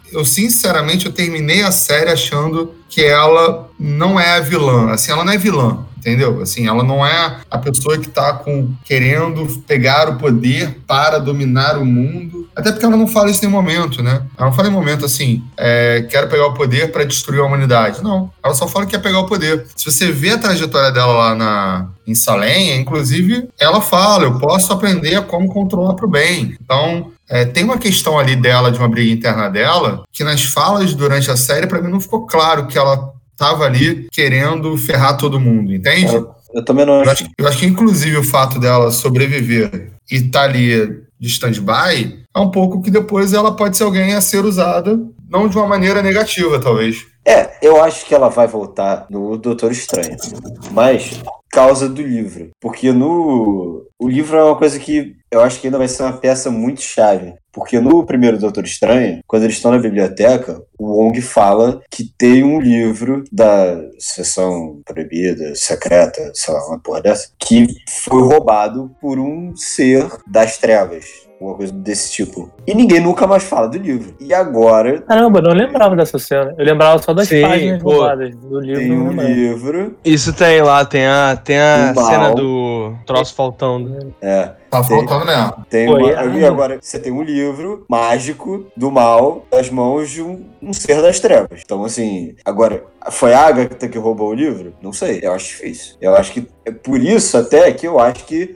eu sinceramente, eu terminei a série achando que ela não é a vilã, assim, ela não é vilã, entendeu? Assim, ela não é a pessoa que tá com querendo pegar o poder para dominar o mundo. Até porque ela não fala isso em nenhum momento, né? Ela não fala em momento assim, é, quero pegar o poder para destruir a humanidade. Não, ela só fala que quer pegar o poder. Se você vê a trajetória dela lá na, em Salem, inclusive, ela fala, eu posso aprender a como controlar para o bem. Então, é, tem uma questão ali dela, de uma briga interna dela, que nas falas durante a série, para mim não ficou claro que ela tava ali querendo ferrar todo mundo, entende? Eu, eu também não Eu acho. acho, eu acho que, inclusive, o fato dela sobreviver e estar ali de stand-by é um pouco que depois ela pode ser alguém a ser usada, não de uma maneira negativa, talvez. É, eu acho que ela vai voltar no Doutor Estranho. Mas, causa do livro. Porque no. O livro é uma coisa que eu acho que ainda vai ser uma peça muito chave. Porque no primeiro Doutor Estranho, quando eles estão na biblioteca, o Wong fala que tem um livro da sessão proibida, secreta, sei lá, uma porra dessa, que foi roubado por um ser das trevas. Uma coisa desse tipo. E ninguém nunca mais fala do livro. E agora Caramba, eu não lembrava dessa cena. Eu lembrava só das Sim, páginas pô. roubadas do livro. tem um livro. Isso tem lá, tem a, tem a cena do troço faltando. É. Tá Tem- faltando mesmo. Tem Pô, uma, e- ah, e agora você tem um livro mágico do mal nas mãos de um, um ser das trevas. Então, assim, agora, foi a Agatha que roubou o livro? Não sei, eu acho difícil. Eu acho que é por isso até que eu acho que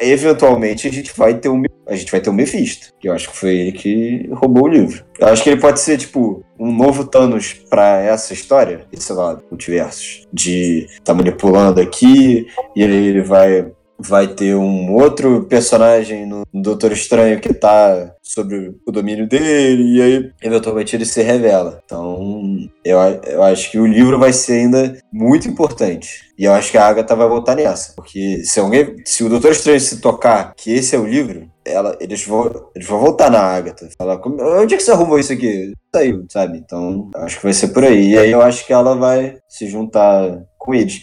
eventualmente a gente vai ter um a gente vai ter um Mephisto, que eu acho que foi ele que roubou o livro. Eu acho que ele pode ser tipo um novo Thanos pra essa história, esse lado, multiversos, de tá manipulando aqui e ele vai vai ter um outro personagem no Doutor Estranho que tá sobre o domínio dele, e aí eventualmente ele se revela. Então, eu, eu acho que o livro vai ser ainda muito importante. E eu acho que a Agatha vai voltar nessa. Porque se alguém. Se o Doutor Estranho se tocar que esse é o livro, ela, eles, vão, eles vão voltar na Agatha. Falar, "Como- onde é que você arrumou isso aqui? Saiu, sabe? Então, acho que vai ser por aí. E aí eu acho que ela vai se juntar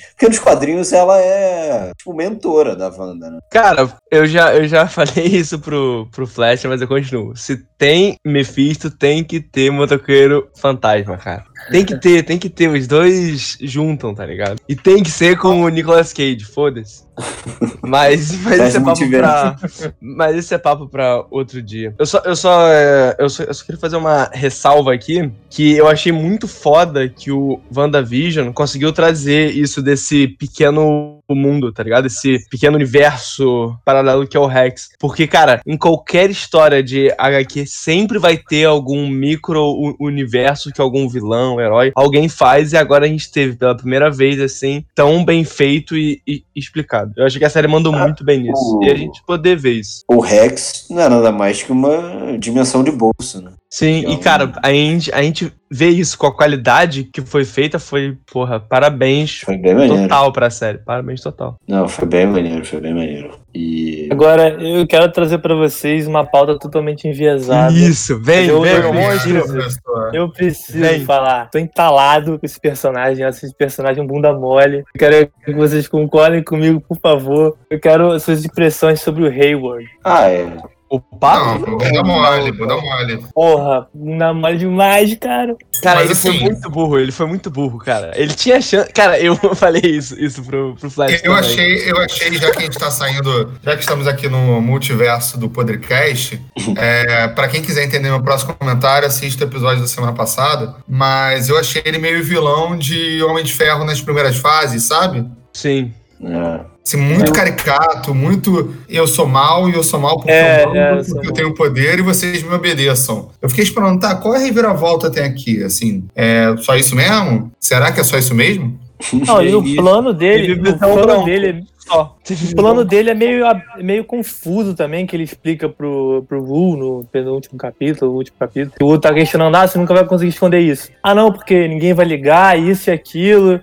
Porque nos quadrinhos ela é, tipo, mentora da Wanda, né? Cara, eu já, eu já falei isso pro, pro Flash, mas eu continuo. Se tem Mephisto, tem que ter motoqueiro fantasma, cara. Tem que ter, tem que ter. Os dois juntam, tá ligado? E tem que ser com o Nicolas Cage, foda-se. Mas, mas, esse é papo pra, mas esse é papo pra outro dia. Eu só, eu, só, é, eu, só, eu só queria fazer uma ressalva aqui, que eu achei muito foda que o WandaVision conseguiu trazer isso desse pequeno mundo, tá ligado? Esse pequeno universo paralelo que é o Rex. Porque, cara, em qualquer história de HQ sempre vai ter algum micro-universo que algum vilão, herói, alguém faz e agora a gente teve pela primeira vez, assim, tão bem feito e, e explicado. Eu acho que a série mandou muito bem nisso. o- E a gente poder ver isso. O Rex não é nada mais que uma dimensão de bolso, né? Sim, Então- e cara, a gente, a gente vê isso com a qualidade que foi feita, foi, porra, parabéns Foi bem maneiro. total pra série. Parabéns total. Não, foi bem maneiro, foi bem maneiro. E. Agora, eu quero trazer pra vocês uma pauta totalmente enviesada. Isso, vem, Eu- vem, eu- preciso. professor. Eu preciso Vem. falar. Tô entalado com esse personagem. Eu acho esse personagem um bunda mole. Eu quero que vocês concordem comigo, por favor. Eu quero suas impressões sobre o Hayward. Ah, é. O Não, papo? bunda mole, bunda mole. Porra, bunda mole demais, cara. Cara, Mas ele foi assim- muito burro, ele foi muito burro, cara. Ele tinha chance. Cara, eu falei isso, isso pro, pro Flash. Eu também. achei, eu achei, já que a gente tá saindo, já que estamos aqui no multiverso do Podcast, é, para quem quiser entender meu próximo comentário, assista o episódio da semana passada. Mas eu achei ele meio vilão de Homem de Ferro nas primeiras fases, sabe? Sim. é. Assim, muito caricato, muito eu sou mal e eu sou mal porque É, eu, mando, é, eu porque eu tenho poder e vocês me obedeçam. Eu fiquei esperando, tá, qual é a reviravolta tem aqui? Assim, é só isso mesmo? Será que é só isso mesmo? Não, e o plano dele, o plano dele, Só. o plano dele é meio, meio confuso também, que ele explica pro, pro Wu no penúltimo capítulo, o último capítulo. O Wu tá questionando, ah, você nunca vai conseguir esconder isso. Ah, não, porque ninguém vai ligar, isso e aquilo.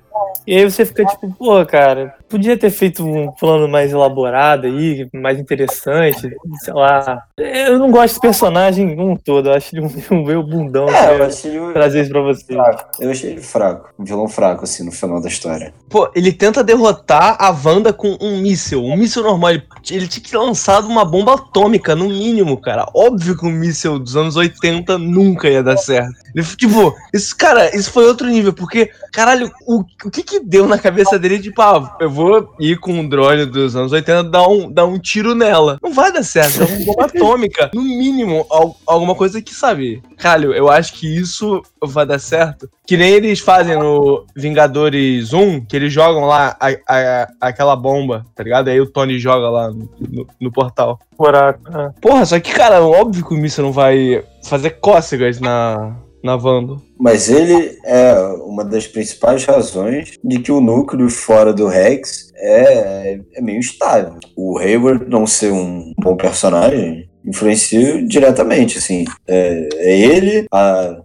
E aí você fica tipo, pô, cara, podia ter feito um plano mais elaborado aí, mais interessante, sei lá. Eu não gosto desse personagem um todo, eu acho ele um, um meio bundão. É, eu achei ele trazer isso pra você. fraco. Eu achei ele fraco. Um vilão fraco, assim, no final da história. Pô, ele tenta derrotar a Wanda com um míssil. Um míssil normal. Ele, ele tinha que ter lançado uma bomba atômica, no mínimo, cara. Óbvio que um míssil dos anos 80 nunca ia dar certo. Ele, tipo, isso, cara, isso foi outro nível, porque, caralho, o, o que que deu na cabeça dele, tipo, ah, eu vou ir com um drone dos anos 80 dar um, dar um tiro nela. Não vai dar certo, é uma bomba atômica. No mínimo, al- alguma coisa que, sabe, caralho, eu acho que isso vai dar certo. Que nem eles fazem no Vingadores 1, que eles jogam lá a- a- aquela bomba, tá ligado? Aí o Tony joga lá no, no- no portal. Buraco. Porra, só que, cara, óbvio que o míssil não vai fazer cócegas na, na Wanda. Mas ele é uma das principais razões de que o núcleo fora do Rex é, é meio instável. O Hayward não ser um bom personagem influencia diretamente, assim. É, é ele, a,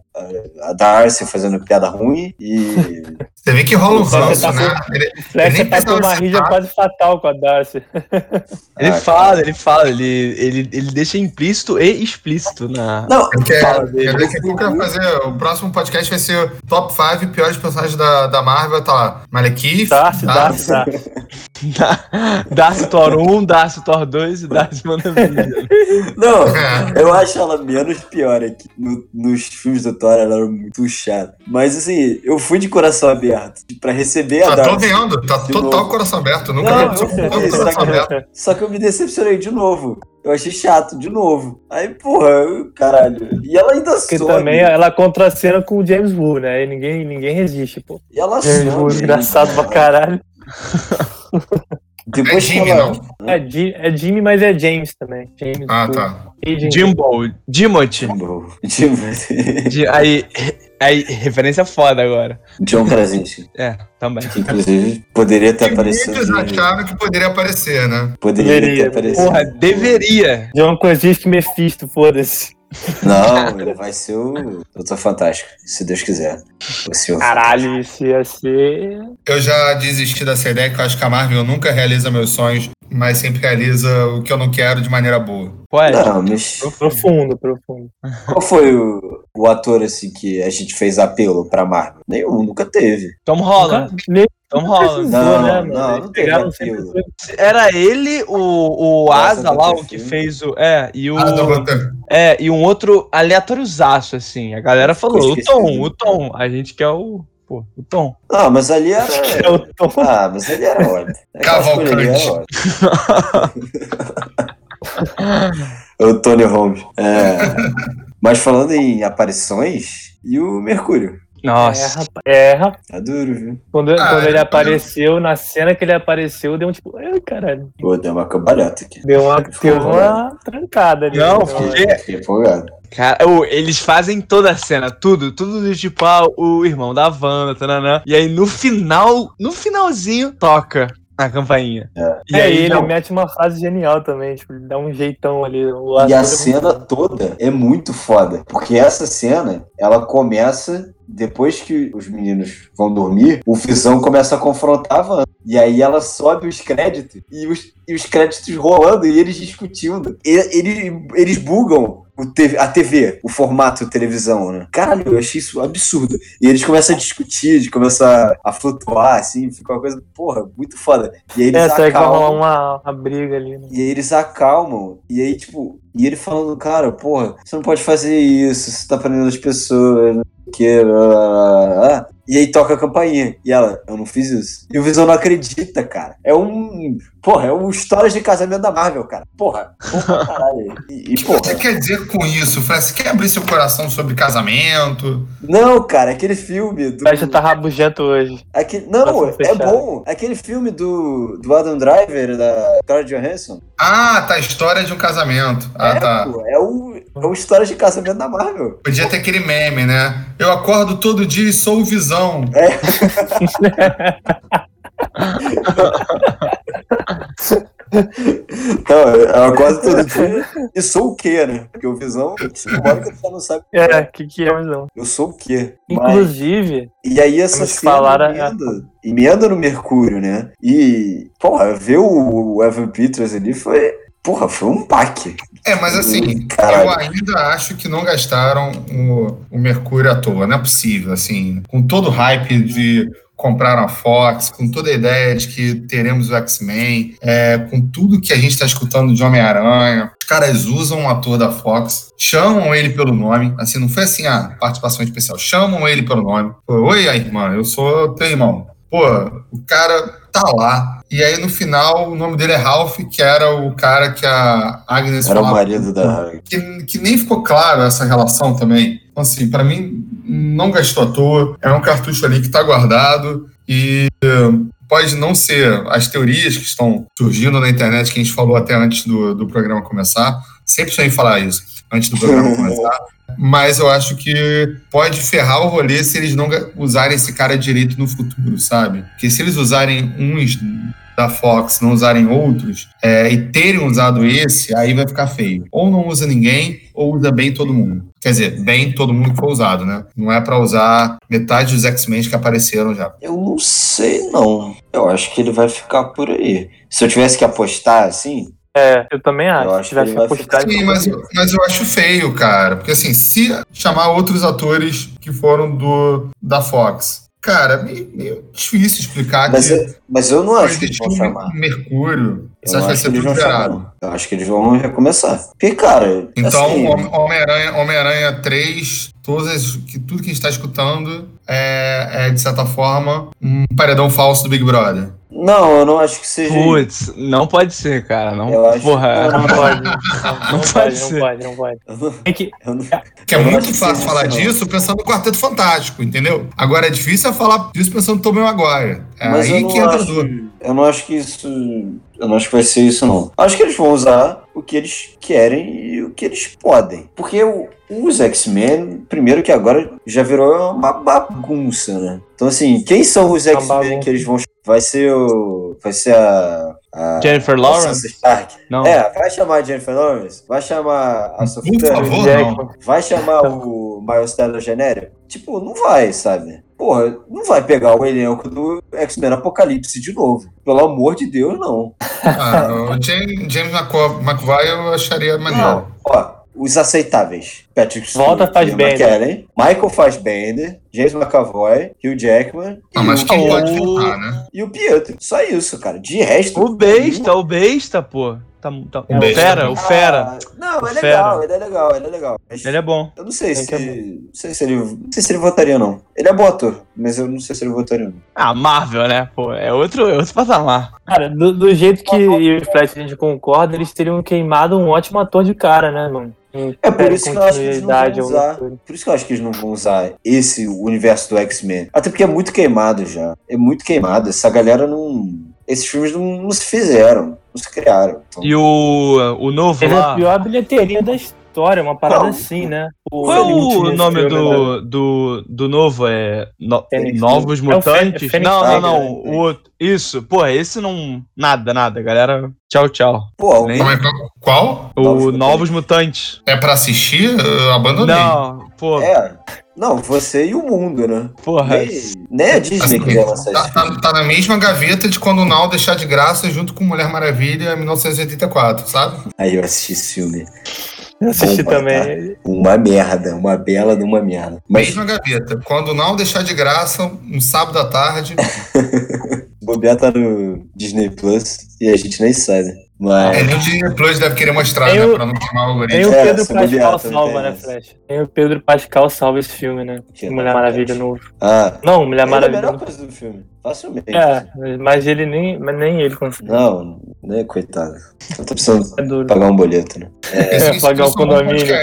a, Darcy fazendo piada ruim e... Você vê que rola um ranço, tá né? Ele- O Flecha nem tá com uma rija quase fatal com a Darcy. Ele Ah, fala, cara. ele fala, ele, ele, ele deixa implícito e explícito na. Não, Quer, Fala dele. quer daqui a pouco eu vou fazer. O próximo podcast vai ser o top 5 piores personagens da, da Marvel. Tá lá. Malekith, Darcy, Darcy, Darcy, Darcy. Darcy Thor 1, Darcy Thor 2 e Darcy WandaVision. não, É. eu acho ela menos pior aqui. No- nos filmes do Thor ela era muito chata. Mas assim, eu fui de coração aberto pra receber a Tá Darcy. tô vendo, tá total novo. coração aberto. Nunca Não, vi eu tanto só coração que- aberto. Só que eu me decepcionei de novo. Eu achei chato, de novo. Aí, porra, eu- caralho. E ela ainda Porque também ela contracena com o James Wu, né? E ninguém, ninguém resiste, pô. E ela James Wu, some. engraçado pra caralho. Depois É Jimmy, ela... não? É, é Jimmy, mas é James também. James Ah, Wu. tá. Jimbo. Jimbo. Jimbo. Aí, aí, referência foda agora. John Krasinski. É, também. Que inclusive poderia ter aparecido. muitos acharam que poderia aparecer, né? Poderia ter Deveria. aparecido. Porra, deveria. John Krasinski Mephisto, foda-se. Não, ele vai ser o Doutor Fantástico, se Deus quiser. Caralho, isso ia ser. Eu já desisti dessa ideia que eu acho que a Marvel nunca realiza meus sonhos, mas sempre realiza o que eu não quero de maneira boa. Qual é? Não, mas Profundo, profundo. qual foi o, o ator assim que a gente fez apelo pra Marvel? Nenhum, nunca teve. Tom Holland. Nem Tom Holland. Não, né, não, mano? não pegaram sempre- Era ele, o, o Asa lá, o que fez o. É, e o. Ah. É, e um outro aleatóriozaço, assim. A galera falou, o. Tom, o Tom. A gente quer o. Pô, o Tom. Não, mas ali era. É o Tom. Ah, mas ele era escolha ali Cavalcante. É o Tony Holmes. É. Mas falando em aparições, e o Mercúrio? É, Nossa. rapaz. É, rapaz. Tá duro, viu? Quando, Ah, quando ele é. apareceu, na cena que ele apareceu, deu um tipo. Ai, caralho. Pô, deu uma cambalhota aqui. Deu uma, deu uma trancada ali. Não, uma- porque- Fiquei empolgado. Cara, ô, eles fazem toda a cena, tudo, tudo do tipo, ah, o irmão da Wanda, tananã. E aí no final, no finalzinho, toca a campainha. E É, aí, ele não, mete uma frase genial também, tipo, ele dá um jeitão ali. O E a é muito cena bom. toda é muito foda. Porque essa cena, ela começa depois que os meninos vão dormir, o Visão começa a confrontar a Wanda. E aí ela sobe os créditos e os, e os créditos rolando e eles discutindo. E, ele- eles bugam TV a TV, o formato televisão, né? Caralho, eu achei isso absurdo. E eles começam a discutir, eles começam a, a flutuar, assim, fica uma coisa, porra, muito foda. E aí eles É, que vai rolar acalmam. uma, uma briga ali, né? E aí eles acalmam. E aí, tipo, e ele falando, cara, porra, você não pode fazer isso, você tá prendendo as pessoas, não sei o que. blá, blá, blá. E aí toca a campainha. E ela, eu não fiz isso. E o Visão não acredita, cara. É um. Porra, é um história de casamento da Marvel, cara. Porra, porra, caralho. E, O que porra. você quer dizer com isso, Fred? Você quer abrir seu coração sobre casamento? Não, cara, aquele filme do. O Flash tá rabugento hoje. Aquele, não, Tá é fechado. bom. Aquele filme do, do Adam Driver, da Scarlett Johansson. Ah, tá. História de um casamento. Ah, é, tá. pô, é o, é o história de casamento da Marvel. Podia ter aquele meme, né? Eu acordo todo dia e sou o Visão. Não, eu acordo todo dia e sou o quê, né? Porque o Visão, simbólico, você não sabe. o que É, o que, que é, não. Eu sou o quê? Mas- Inclusive, E aí essa cena falar a- emenda, emenda no Mercúrio, né? E, porra, ver o, o Evan Peters ali foi, porra, foi um baque. É, mas assim, Caralho. eu ainda acho que não gastaram o, o Mercúrio à toa. Não é possível, assim. Com todo o hype de comprar a Fox, com toda a ideia de que teremos o X-Men, é, com tudo que a gente está escutando de Homem-Aranha, os caras usam um ator da Fox, chamam ele pelo nome, assim, não foi assim a participação especial, chamam ele pelo nome. Oi, irmã, eu sou teu irmão. Pô, o cara tá lá. E aí, no final, o nome dele é Ralph, que era o cara que a Agnes Era o falava marido da. que, que nem ficou claro essa relação também. Então, assim, pra mim, não gastou à toa. É um cartucho ali que tá guardado e pode não ser as teorias que estão surgindo na internet, que a gente falou até antes do, do programa começar. Sempre sonhei em falar isso antes do programa começar. Mas eu acho que pode ferrar o rolê se eles não usarem esse cara direito no futuro, sabe? Porque se eles usarem uns da Fox, não usarem outros, é, e terem usado esse, aí vai ficar feio. Ou não usa ninguém, ou usa bem todo mundo. Quer dizer, bem todo mundo que foi usado, né? Não é pra usar metade dos X-Men que apareceram já. Eu não sei, não. Eu acho que ele vai ficar por aí. Se eu tivesse que apostar assim, é, eu também acho. acho Se tivesse que ele vai apostado, Sim, mas, poderia. mas eu acho feio, cara. Porque assim, se chamar outros atores que foram do da Fox, cara, meio, meio difícil explicar mas que eu, mas eu não acho que eles vão chamar. Mercúrio. Eu Você acha que vai acho ser que eles tudo não. Eu acho que eles vão recomeçar. Porque, cara, Então, assim, Hom- Homem-Aranha Homem-Aranha 3, todas, as- que, tudo que a gente está escutando é, é, de certa forma, um paredão falso do Big Brother. Não, eu não acho que seja. Putz, não pode ser, cara. Não, Eu acho- porra. Não, não pode. Não, não pode pode, ser. não pode, não pode. Não- Tem que, não- Que é não muito fácil falar isso, não. disso pensando no Quarteto Fantástico, entendeu? Agora é difícil é falar disso pensando no Tobey Maguire. É Mas aí que não, entra a acho, eu não acho que isso. Eu não acho que vai ser isso, não. Acho que eles vão usar o que eles querem e o que eles podem. Porque o- os X-Men, primeiro que agora já virou uma bagunça, né? Então, assim, quem são os X-Men que eles vão. Vai ser o. Vai ser a. a Jennifer a Lawrence? Não. É, vai chamar a Jennifer Lawrence, vai chamar a Sophie Turner, não. vai chamar o Miles Teller genérico? Tipo, não vai, sabe? Porra, não vai pegar o elenco do X-Men Apocalipse de novo. Pelo amor de Deus, não. Ah, o James, James McAvoy eu acharia maneiro. Não. Ó, os aceitáveis. Patrick Volta, Stewart, faz Ian bem, McKellen, Michael Fassbender, James McAvoy, Hugh Jackman Não, mas e, quem o, pode faltar, né? e o Pietro. Só isso, cara. De resto... O besta, o besta, pô. Tá, tá, O besta. fera, o fera. Ah, não, é O legal, fera. ele é legal, ele é legal. Ele é bom. Eu não sei se, é não sei se ele, não sei se ele votaria não. Ele é bom ator, mas eu não sei se ele votaria não. Ah, Marvel, né? Pô, é outro, é outro patamar. Cara, do, do jeito que eu e o Flash a gente concorda, eles teriam queimado um ótimo ator de cara, né, mano? É por isso que eu acho que eles não vão usar. Por isso que eu acho que eles não vão usar esse universo do X-Men. Até porque é muito queimado já. É muito queimado. Essa galera não. Esses filmes não, não se fizeram, não se criaram. Então, E o, o novo a lá. pior bilheteria da história, uma parada Qual? assim, né? Qual é o nome do, do, do novo? É no- Novos. É o Mutantes? Fênix não, não, não. né? O outro. Isso. Pô, esse não. Nada, nada. Galera, tchau, tchau. Pô, Nem- Como é que- Qual? O Novos Novos Mutantes. É pra assistir? Eu abandonei. Não, pô, é. Não, você e o mundo, né? porra. Nem, nem a Disney Assim, quiser lançar tá, tá- tá na mesma gaveta de quando o Nau deixar de graça junto com Mulher Maravilha em 1984, sabe? Aí eu assisti esse filme. Eu assisti Bomba, também. Uma merda, uma bela de uma merda. Mas Mesma gaveta. Quando o Nau deixar de graça, um sábado à tarde. o bobear tá no Disney Plus e a gente nem sabe. Mas. É, nem o Disney Plus deve querer mostrar, Eu- né? Pra não queimar o algoritmo. o É, Pedro se Pascal bobear, também salva, tem né. Flash? Nem o Pedro Pascal salva esse filme, né? Que Mulher é Maravilha novo. Ah, Não, Mulher ele é a Maravilha. melhor coisa do filme. Facilmente. É, mas ele nem, mas nem ele consegue. Não, né, coitado. Eu tô precisando É pagar um boleto, né? Esse- esse pagar o condomínio.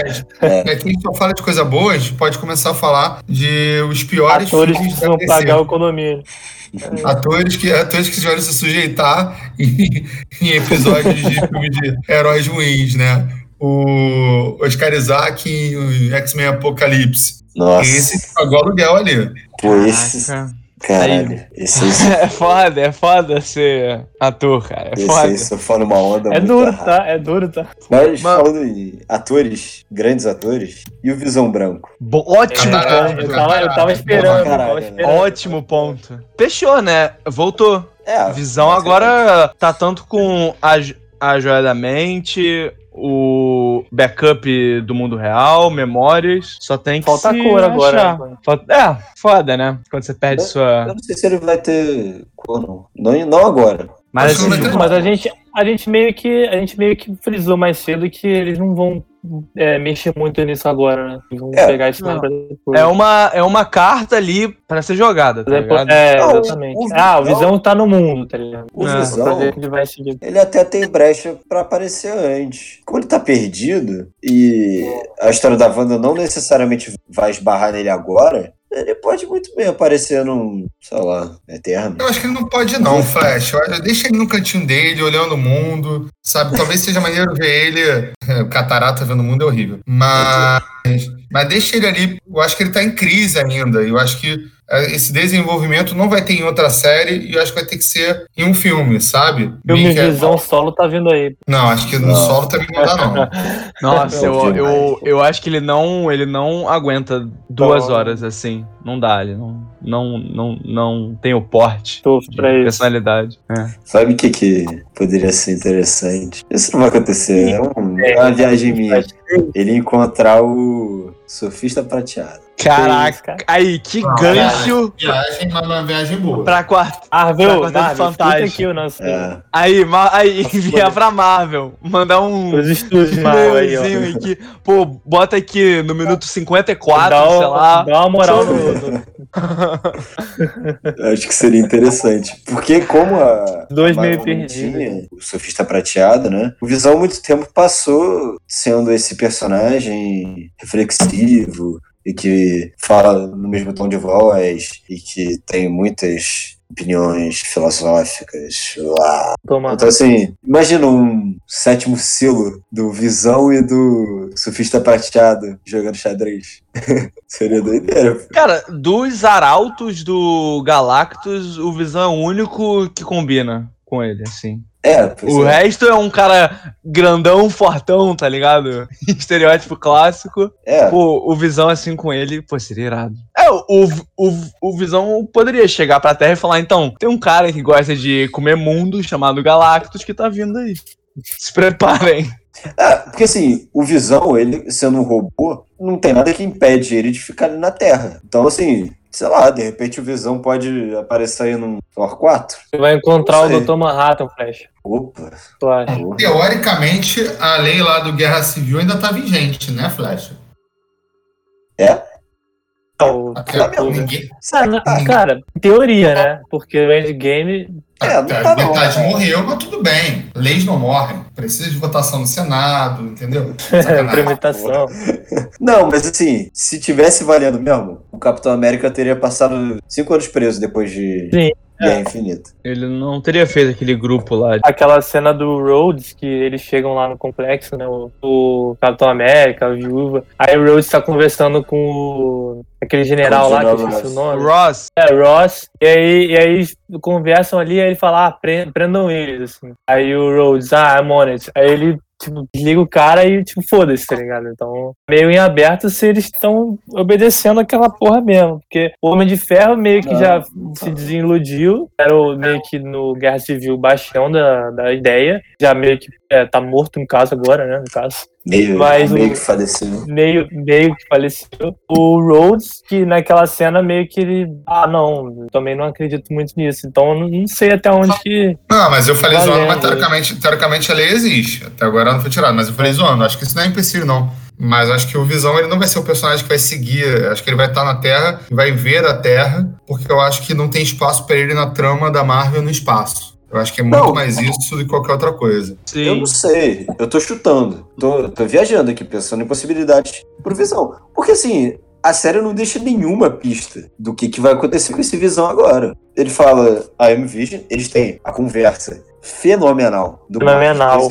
É. É, quem só fala de coisa boa, a gente pode começar a falar de os piores Atores filmes precisam pagar o condomínio. Atores que, atores que tiveram se sujeitar em, em episódios de filmes de heróis ruins, né? O Oscar Isaac em o X-Men Apocalipse. Nossa, Esse pagou aluguel ali. pô, esse. Caralho, esse aí, É foda, é foda ser ator, cara. É esse foda. aí só for numa onda É muito duro, rápida. tá? É duro, tá? Mas Mas- falando em atores, grandes atores, e o Visão Branco? Bo- Ótimo Caralho, ponto. Eu tava, eu tava esperando, eu tava Caralho, esperando. Ótimo ponto. Fechou, né? Voltou. É, Visão agora tá tanto com a, a Joia da Mente, o backup do mundo real, memórias. Só tem que Falta se a cor agora. achar. né? Falta- É, foda, né? Quando você perde Eu sua. não sei se ele vai ter cor, não. Não, não agora. Mas assim, Mas a gente, a gente meio que a gente meio que frisou mais cedo que eles não vão é, mexer muito nisso agora, né? Eles vão É, pegar isso mais pra depois. é uma, é uma carta ali pra ser jogada, tá Depois- ligado? É, Não, exatamente. o ah, o Visão- Visão tá no mundo, tá ligado? O É. Visão, ele vai seguir. ele até tem brecha pra aparecer antes. Como ele tá perdido e a história da Wanda não necessariamente vai esbarrar nele agora, ele pode muito bem aparecer num, sei lá, Eterno. Eu acho que ele não pode, não, Flash. Deixa ele no cantinho dele, olhando o mundo, sabe? Talvez seja maneiro ver ele. O catarata vendo o mundo é horrível. Mas, mas deixa ele ali. Eu acho que ele tá em crise ainda. Eu acho que esse desenvolvimento não vai ter em outra série e eu acho que vai ter que ser em um filme, sabe? Filme que é- Visão solo tá vindo aí. Não, acho que no Não. solo também não dá, não. Nossa, eu, eu, eu acho que ele não, ele não aguenta duas horas assim. Não dá, ele não, não, não, não tem o porte Tô de pra isso. personalidade. É. Sabe o que, que poderia ser interessante? Isso não vai acontecer, é, um- é uma viagem minha. Ele encontrar o surfista prateado. Caraca, isso, cara. aí, que Não, gancho Viagem, mas uma viagem boa. pra quarta. Marvel, Tá contando Marvel, fantástico. escuta aqui o nosso. É, Aí, ma- aí Nossa, enviar pra Marvel. Mandar um. Os estúdios Marvel aí, ó. aqui. Pô, bota aqui no minuto 54, Dá, sei lá. dá uma moral no, acho que seria interessante. Porque como a. Dois a meio tinha O surfista prateado, né? O Visão muito tempo passou sendo esse personagem reflexivo e que fala no mesmo tom de voz e que tem muitas opiniões filosóficas. Toma. Então, assim, imagina um sétimo silo do Visão e do Surfista Prateado jogando xadrez. Seria doideira. pô. Cara, dos arautos do Galactus, o Visão é o único que combina com ele, assim. É, O é. resto é um cara grandão, fortão, tá ligado? Estereótipo clássico. É, Pô, o Visão assim com ele, pô, seria irado. É, o, o, o Visão poderia chegar pra Terra e falar, então, tem um cara que gosta de comer mundo chamado Galactus que tá vindo aí. Se preparem. É, porque assim, o Visão, ele sendo um robô, não tem nada que impede ele de ficar ali na Terra. Então, assim, sei lá, de repente o Visão pode aparecer aí num Thor 4. Você vai encontrar o. Dr. Manhattan, Flash. Opa, porra. Teoricamente, a lei lá do Guerra Civil ainda tá vigente, né, Flash? O- Até Tá mesmo. ninguém. Ah, cara, em teoria, né? Porque o Endgame. É, não Até tá não, metade né? morreu, mas tudo bem. Leis não morrem. Precisa de votação no Senado, entendeu? Implementação. Não, mas assim, se tivesse valendo mesmo, o Capitão América teria passado cinco anos preso depois de Sim, Guerra Infinita. Ele não teria feito aquele grupo lá. Aquela cena do Rhodes, que eles chegam lá no complexo, né? O, o Capitão América, a viúva. Aí o Rhodes tá conversando com o, aquele general lá, que eu esqueci o nome. Ross, É, Ross. E aí, e aí conversam ali, aí ele fala, ah, pre- prendam eles, assim. Aí o Rhodes, ah, I'm on it. Aí ele, tipo, desliga o cara e, tipo, foda-se, tá ligado? Então, meio em aberto se eles estão obedecendo aquela porra mesmo. Porque o Homem de Ferro meio que Não, já não se desiludiu. Era o, meio que no Guerra Civil o bastião da, da ideia. Já meio que é, tá morto no caso agora, né? No caso. Meio, Mas meio o- que faleceu. Meio, meio que faleceu. O Rhodes, que naquela cena meio que ele. Ah, não, eu também não acredito muito nisso. Então eu não, sei até onde que. Não, mas eu falei Valendo. zoando, mas teoricamente, teoricamente a lei existe. Até agora não foi tirado, mas eu falei zoando. Acho que isso não é empecilho, não. Mas acho que o Visão ele não vai ser o personagem que vai seguir. Acho que ele vai estar na Terra, vai ver a Terra, porque eu acho que não tem espaço para ele na trama da Marvel no espaço. Eu acho que é muito Não. mais isso do que qualquer outra coisa. Eu Sim. não sei, eu tô chutando. Tô, tô viajando aqui, pensando em possibilidades por visão. Porque assim, a série não deixa nenhuma pista do que, que vai acontecer com esse visão agora. Ele fala, a M-Vision, eles têm a conversa fenomenal do Fenomenal.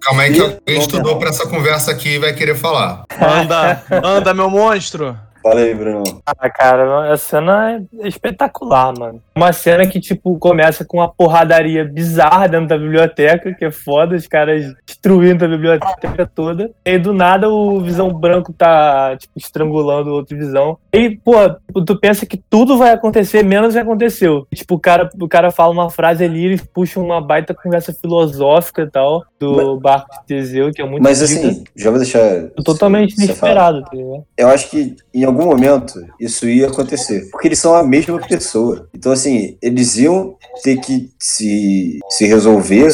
Calma aí que alguém estudou para essa conversa aqui e vai querer falar. Anda, anda, meu monstro. Fala aí, Bruno. Ah, cara, a cena é espetacular, mano. Uma cena que, tipo, começa com uma porradaria bizarra dentro da biblioteca, que é foda, os caras destruindo a biblioteca toda. E aí, do nada, o Visão Branco tá, tipo, estrangulando o outro Visão. E, pô, tu pensa que tudo vai acontecer, menos aconteceu. E, tipo, o cara, o cara fala uma frase ali, eles puxam uma baita conversa filosófica e tal, do barco de Teseu, que é muito Mas assim, já vou deixar. totalmente inesperado, tá ligado? Eu acho que em algum momento isso ia acontecer. Porque eles são a mesma pessoa. Então, assim, eles iam ter que se, se resolver,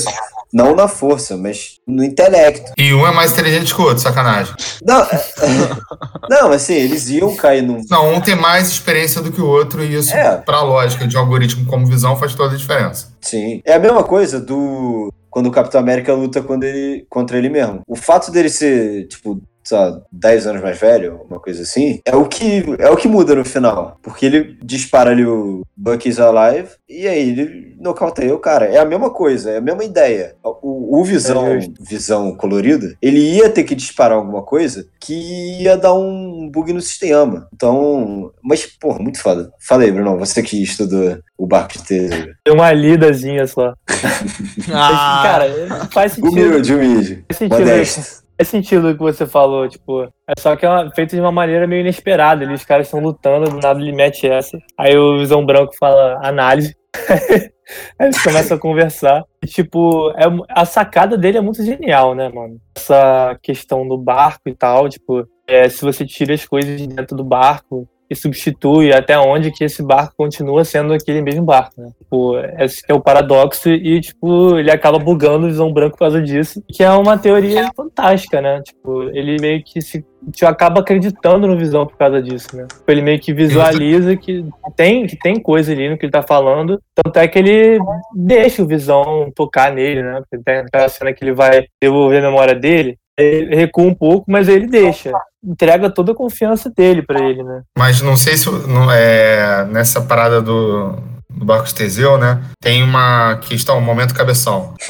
não na força, mas no intelecto. E um é mais inteligente que o outro, sacanagem. Não, é- não assim, eles iam cair num. Não, um tem mais experiência do que o outro, e isso, É. pra lógica de um algoritmo como visão, faz toda a diferença. Sim. É a mesma coisa do. Quando o Capitão América luta quando ele, contra ele mesmo. O fato dele ser, tipo, sei lá, 10 anos mais velho, uma coisa assim, é o que é o que muda no final. Porque ele dispara ali o Bucky's Alive e aí ele nocauteia o cara. É a mesma coisa, é a mesma ideia. O, o visão, É visão colorida, ele ia ter que disparar alguma coisa que ia dar um bug no sistema. Então, mas, porra, muito foda. Fala aí, Bruno, você que estudou o barco de Teseu. Deu uma lidazinha só. Ah, Cara, faz sentido. Humilde, humilde. Faz sentido, Modesto. Faz sentido que você falou, tipo. É só que é feito de uma maneira meio inesperada. Ali, os caras estão lutando, do nada ele mete essa. Aí o Visão Branco fala análise. Aí eles começam a conversar. E, tipo, é, a sacada dele é muito genial, né, mano? Essa questão do barco e tal, tipo, é, se você tira as coisas de dentro do barco e substitui até onde que esse barco continua sendo aquele mesmo barco, né? Tipo, esse que é o paradoxo e, tipo, ele acaba bugando o Visão Branco por causa disso, que é uma teoria fantástica, né? Tipo, ele meio que se tu acaba acreditando no Visão por causa disso, né? Tipo, Ele meio que visualiza que tem, que tem coisa ali no que ele tá falando, tanto é que ele deixa o Visão tocar nele, né? Porque tem aquela cena que ele vai devolver a memória dele, ele recua um pouco, mas ele deixa. Entrega toda a confiança dele pra ele, né? Mas não sei se não é nessa parada do, do barco de Teseu, né? Tem uma questão, um momento cabeção.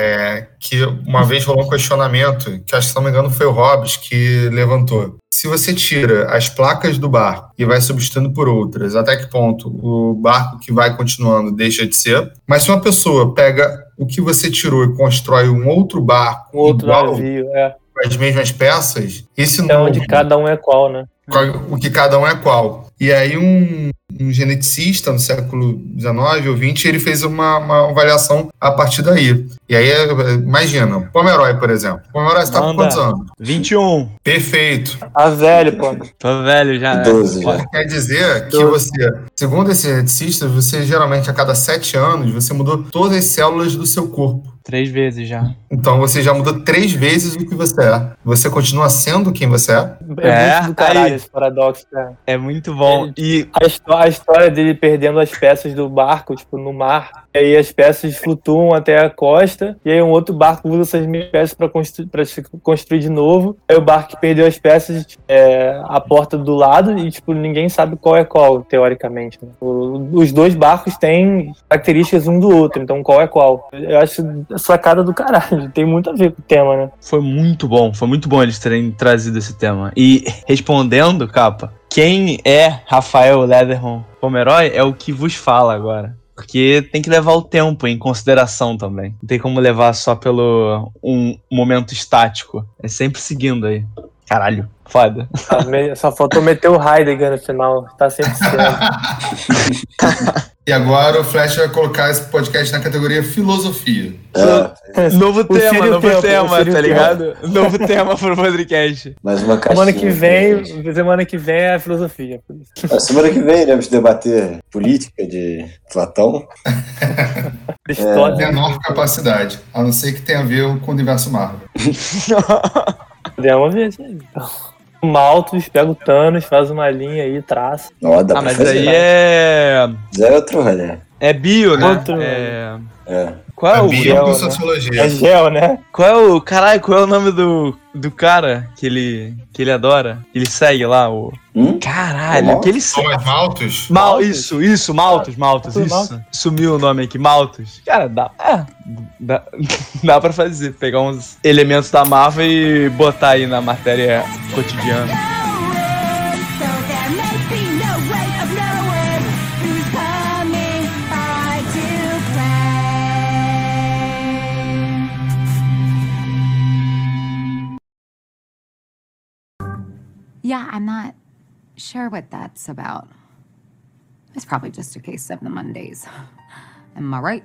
É, que uma vez rolou um questionamento, que acho que se não me engano foi o Hobbes que levantou. Se você tira as placas do barco e vai substituindo por outras, até que ponto o barco que vai continuando deixa de ser? Mas se uma pessoa pega o que você tirou e constrói um outro barco Um outro igual, navio, é. As mesmas peças, esse novo onde cada um é qual, né? o que cada um é qual. E aí um, um geneticista no século XIX ou XX, ele fez uma, uma avaliação a partir daí. E aí, imagina, Pomeroy, por exemplo. Pomeroy está com quantos anos? 21. Perfeito. A velho, pô. Tô velho já. né? 12 já. Quer dizer que Doze. você, segundo esse geneticista, você geralmente a cada sete anos, você mudou todas as células do seu corpo. Três vezes já. Então você já mudou três vezes o que você é. Você continua sendo quem você é? É, É, muito do caralho aí. esse paradoxo, cara. É muito bom. E A, a história dele perdendo as peças do barco, tipo, no mar. E aí as peças flutuam até a costa. E aí um outro barco usa essas mesmas peças pra, constru pra se construir de novo. Aí o barco que perdeu as peças, é, a porta do lado. E, tipo, ninguém sabe qual é qual, teoricamente. né? O- os dois barcos têm características um do outro. Então, qual é qual? Eu acho sacada do caralho. Tem muito a ver com o tema, né? foi muito bom. Foi muito bom eles terem trazido esse tema. E respondendo, capa, quem é Rafael Leatherman Pomeroy é o que vos fala agora. Porque tem que levar o tempo em consideração também. Não tem como levar só pelo um momento estático. É sempre seguindo aí. Caralho, foda. Me- Só faltou meter o Heidegger no final. Tá sempre sendo. E agora o Flash vai colocar esse podcast na categoria filosofia. É, Novo tema, Sírio novo Tempo, tema, tá Tempo. ligado? Novo tema pro podcast. mais uma caixinha. Semana que vem, semana que vem é a filosofia. A semana que vem iremos debater política de Platão. Aristóteles. Menor capacidade, a não ser que tenha a ver com o universo Marvel. Podemos ver isso aí. Então, o Malthus pega o Thanos, faz uma linha aí, traça. Ó, dá Ah, pra mas fazer. aí é. Mas é outro rolê. É bio, né? Outro- É... É. Qual é É o. gel, né? sociologia. É gel, né? Qual é o. Caralho, qual é o nome do, do cara que ele, que ele adora? Que ele segue lá, o. Hum? Caralho, que ele Thomas Malthus? Mal, isso, isso, Malthus, Malthus, Foi isso. Malthus. Sumiu o nome aqui, Malthus. Cara, dá, é, dá, dá pra fazer, pegar uns elementos da Marvel e botar aí na matéria cotidiana. Yeah, I'm not sure what that's about. It's probably just a case of the Mondays. Am I right?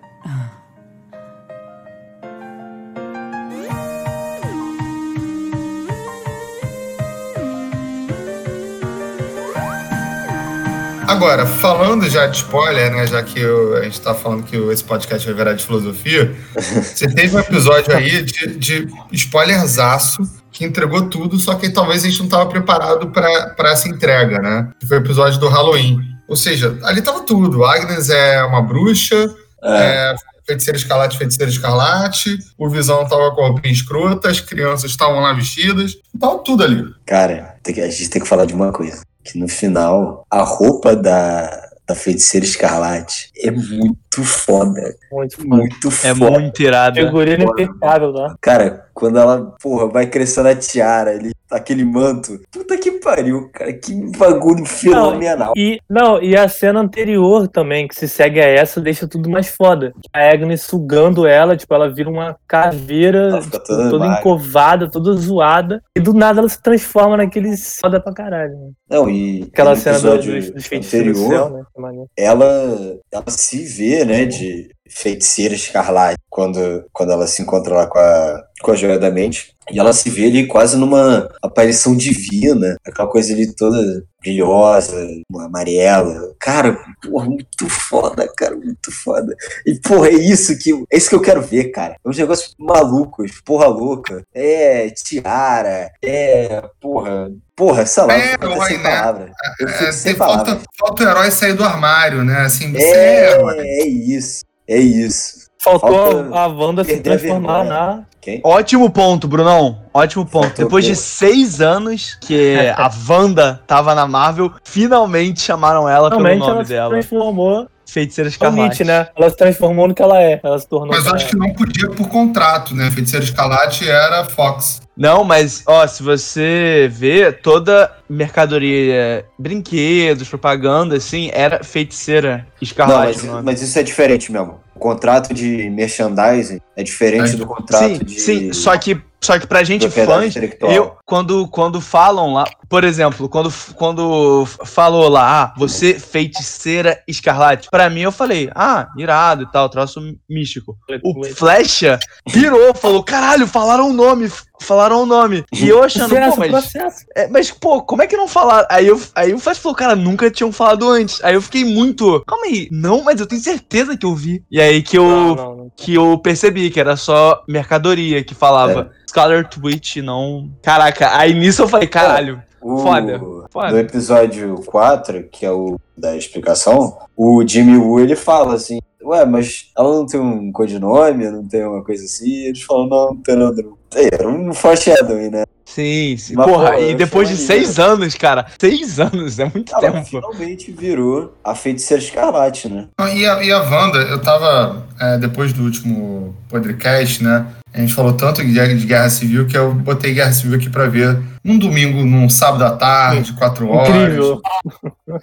Agora, falando já de spoiler, né? Já que o- a gente tá falando que esse podcast vai virar de filosofia, você teve um episódio aí de, de spoilerzaço que entregou tudo, só que talvez a gente não tava preparado para essa entrega, né? Que foi o episódio do Halloween. Ou seja, ali tava tudo. Agnes é uma bruxa, É. é, feiticeira escarlate, feiticeira escarlate, o Visão tava com a roupinha escrota, as crianças estavam lá vestidas, tava tudo ali. Cara, a gente tem que falar de uma coisa. Que no final, a roupa da, da feiticeira escarlate é muito foda. Muito foda. Muito É foda. muito irado. Figurino impecável lá. Cara, quando ela, porra, vai crescendo a tiara ali, aquele manto. Puta que pariu, cara. Que bagulho fenomenal. E, não, e a cena anterior também, que se segue a essa, deixa tudo mais foda. A Agnes sugando ela, tipo, ela vira uma caveira, Ela tipo, toda toda encovada, toda zoada. E do nada ela se transforma naquele foda pra caralho. Né? Não, e Aquela cena do, dos, dos feiticeiros do anterior, céu, né? Ela, ela se vê, né, de feiticeira escarlate quando, quando ela se encontra lá com a, com a joia da mente. E ela se vê ali quase numa aparição divina, aquela coisa ali toda brilhosa, uma amarela. Cara, porra, muito foda, cara, muito foda. E, porra, é isso que, é isso que eu quero ver, cara. É uns negócios malucos, porra louca. É tiara, é, porra, porra, sei lá, É, eu fico herói, sem né? palavra. Eu fico É, sem tem palavras. falta, falta o herói sair do armário, né? Assim, você é. É, é isso. É isso. Faltou Falta a Wanda se transformar na. Quem? Ótimo ponto, Brunão. Ótimo ponto. Faltou Depois de seis anos que a Wanda tava na Marvel, finalmente chamaram ela pelo Realmente nome ela se dela. transformou. Feiticeira É Escarlate. Né? Ela se transformou no que ela é. Ela se tornou. Mas eu acho que não podia por contrato, né? Feiticeiro Escarlate era Fox. Não, mas, ó, se você vê, toda mercadoria, brinquedos, propaganda, assim, era feiticeira Não, escarlate. mas, o nome. mas isso é diferente mesmo. O contrato de merchandising é diferente É. do contrato Sim, de. sim, só que, só que pra gente intelectual. eu, quando, quando falam lá, por exemplo, quando, quando falou lá, ah, você feiticeira escarlate, pra mim eu falei, ah, irado e tal, troço místico. O Flecha virou, falou, caralho, falaram o nome, falaram o nome. E eu achando, pô, mas, é, mas, pô, como é que não falaram? Aí, eu, aí o Flash falou, cara, nunca tinham falado antes. Aí eu fiquei muito, calma aí, não, mas eu tenho certeza que eu vi. E aí que eu, Não, não, não. que eu percebi que era só mercadoria que falava Scarlet Witch, não. Caraca, aí nisso eu falei, caralho. O- Foda, foda. No episódio 4, que é o da explicação, o Jimmy Woo ele fala assim: Ué, mas ela não tem um codinome, não tem uma coisa assim? E eles falam: Não, não tem nada. não." É, Era um foreshadowing, né? Sim, sim. Mas, Porra, eu e depois de seis anos, cara. Seis anos, é muito Ela tempo. finalmente virou a feiticeira escarlate, né? E a, e a Wanda, eu tava, é, depois do último podcast, né? A gente falou tanto de guerra, civil que eu botei guerra civil aqui pra ver num domingo, num sábado à tarde, quatro horas. Incrível.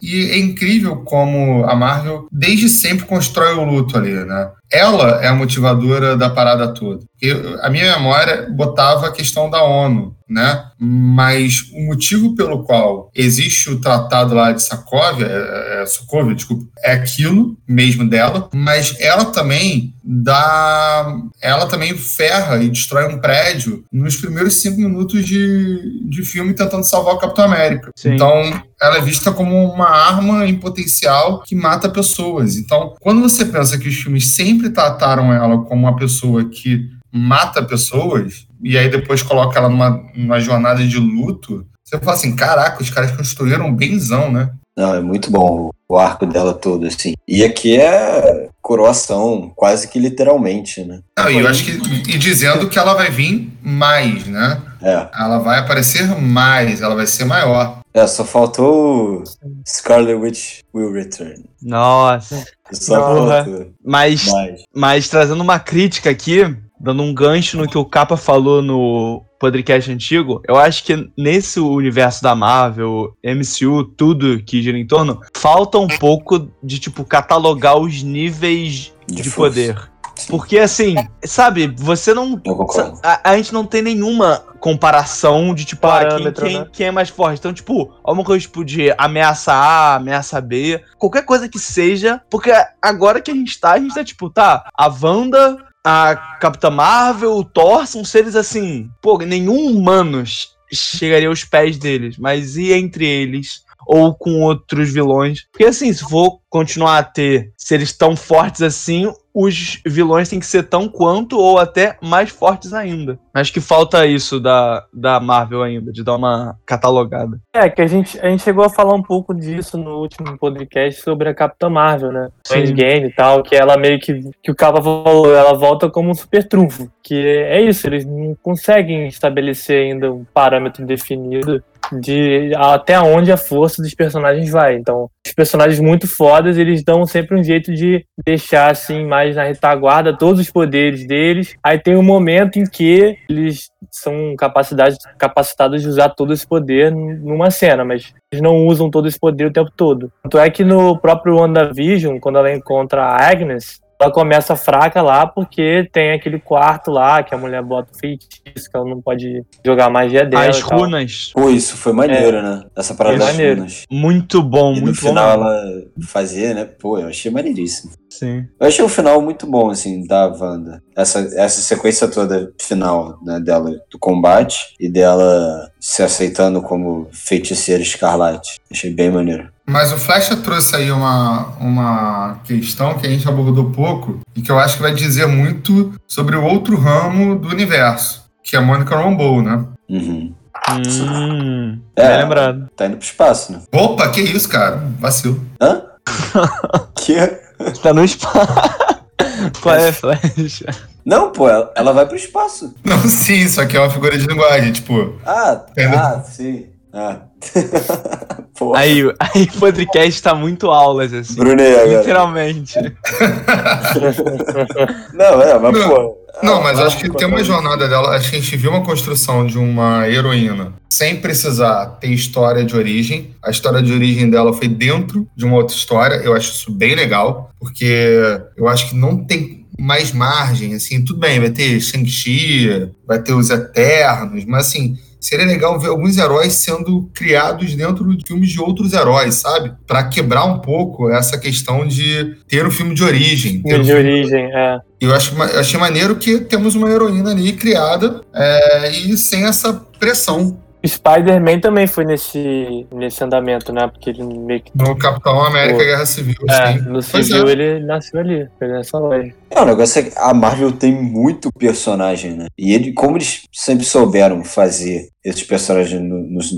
E é incrível como a Marvel desde sempre constrói o luto ali, né? Ela é a motivadora da parada toda. Eu, a minha memória botava a questão da ONU, né? Mas o motivo pelo qual existe o tratado lá de Sokovia, é, é, Sokovia, desculpa, é aquilo mesmo dela, mas ela também dá, ela também ferra e destrói um prédio nos primeiros cinco minutos de, de filme tentando salvar o Capitão América. Sim. Então ela é vista como uma arma em potencial que mata pessoas. Então, quando você pensa que os filmes sempre trataram ela como uma pessoa que mata pessoas, e aí depois coloca ela numa, numa jornada de luto, você fala assim: caraca, os caras construíram benzão, né? Não, é muito bom o arco dela todo, assim. E aqui é coroação, quase que literalmente, né? Não, e eu acho que. E dizendo que ela vai vir mais, né? É. Ela vai aparecer mais, ela vai ser maior. É, só faltou o Scarlet Witch Will Return. Nossa. Só faltou. Mas, Mas, mas trazendo uma crítica aqui, dando um gancho no que o Capa falou no podcast antigo, eu acho que nesse universo da Marvel, MCU, tudo que gira em torno, falta um pouco de, tipo, catalogar os níveis de, De poder. Porque, assim, sabe, você não. eu concordo. A, a gente não tem nenhuma comparação de, tipo, ah, quem, Parâmetro, quem, né? quem é mais forte. Então, tipo, alguma coisa tipo de ameaça A, ameaça B, qualquer coisa que seja, porque agora que a gente tá, a gente tá, tipo, tá, a Wanda, a Capitã Marvel, o Thor são seres assim, pô, nenhum humano chegaria aos pés deles, mas e entre eles? Ou com outros vilões. Porque assim, se for continuar a ter seres tão fortes assim, os vilões têm que ser tão quanto ou até mais fortes ainda. Acho que falta isso da, da Marvel ainda, de dar uma catalogada. É, que a gente, a gente chegou a falar um pouco disso no último podcast sobre a Capitã Marvel, né? O. Endgame e tal, que ela meio que, que o Capa falou, ela volta como um super trunfo. Que é isso, eles não conseguem estabelecer ainda um parâmetro definido de até onde a força dos personagens vai. Então, os personagens muito fodas, eles dão sempre um jeito de deixar assim mais na retaguarda todos os poderes deles. Aí tem um momento em que eles são capacitados, de usar todo esse poder numa cena, mas eles não usam todo esse poder o tempo todo. Tanto é que no próprio WandaVision, quando ela encontra a Agnes, ela começa fraca lá porque tem aquele quarto lá que a mulher bota o feitiço, que ela não pode jogar magia dela. As runas, Pô, isso foi maneiro, né? Essa parada É das maneiro. runas. muito bom, E no muito final bom. ela fazia, né? Pô, eu achei maneiríssimo. Sim. Eu achei o final muito bom, assim, da Wanda. Essa, essa sequência toda final, né, dela, do combate e dela se aceitando como feiticeira escarlate. Achei bem maneiro. Mas o Flecha trouxe aí uma, uma questão que a gente abordou pouco e que eu acho que vai dizer muito sobre o outro ramo do universo, que é a Monica Rambeau, né? Uhum. Hum, É. bem lembrado. Tá indo pro espaço, né? Opa, que isso, cara? Vacilo. Hã? que? Tá no espaço. Qual é, Flash? Não, pô, ela, ela vai pro espaço. Não, sim, isso aqui é uma figura de linguagem, tipo. Ah, Entendeu? ah, sim. Ah. Aí, aí o podcast tá muito aulas, assim. Brunei agora. Literalmente. Não, é, mas Não. pô. Não, mas ela- acho que tem uma jornada dela. Acho que a gente viu uma construção de uma heroína sem precisar ter história de origem. A história de origem dela foi dentro de uma outra história. Eu acho isso bem legal, porque eu acho que não tem mais margem. Assim, tudo bem, vai ter Shang-Chi, vai ter os Eternos, mas assim. Seria legal ver alguns heróis sendo criados dentro de filmes de outros heróis, sabe? Pra quebrar um pouco essa questão de ter um filme de origem. um de filme origem, é. e eu acho, achei maneiro que temos uma heroína ali criada é, e sem essa pressão. Spider-Man também foi nesse, nesse andamento, né? Porque ele meio que. No Capitão América Pô. Guerra Civil, É, sim. no Pois civil é. ele nasceu ali, foi nessa loja. É, o negócio é que a Marvel tem muito personagem, né? E ele, como eles sempre souberam fazer esses personagens no- nos-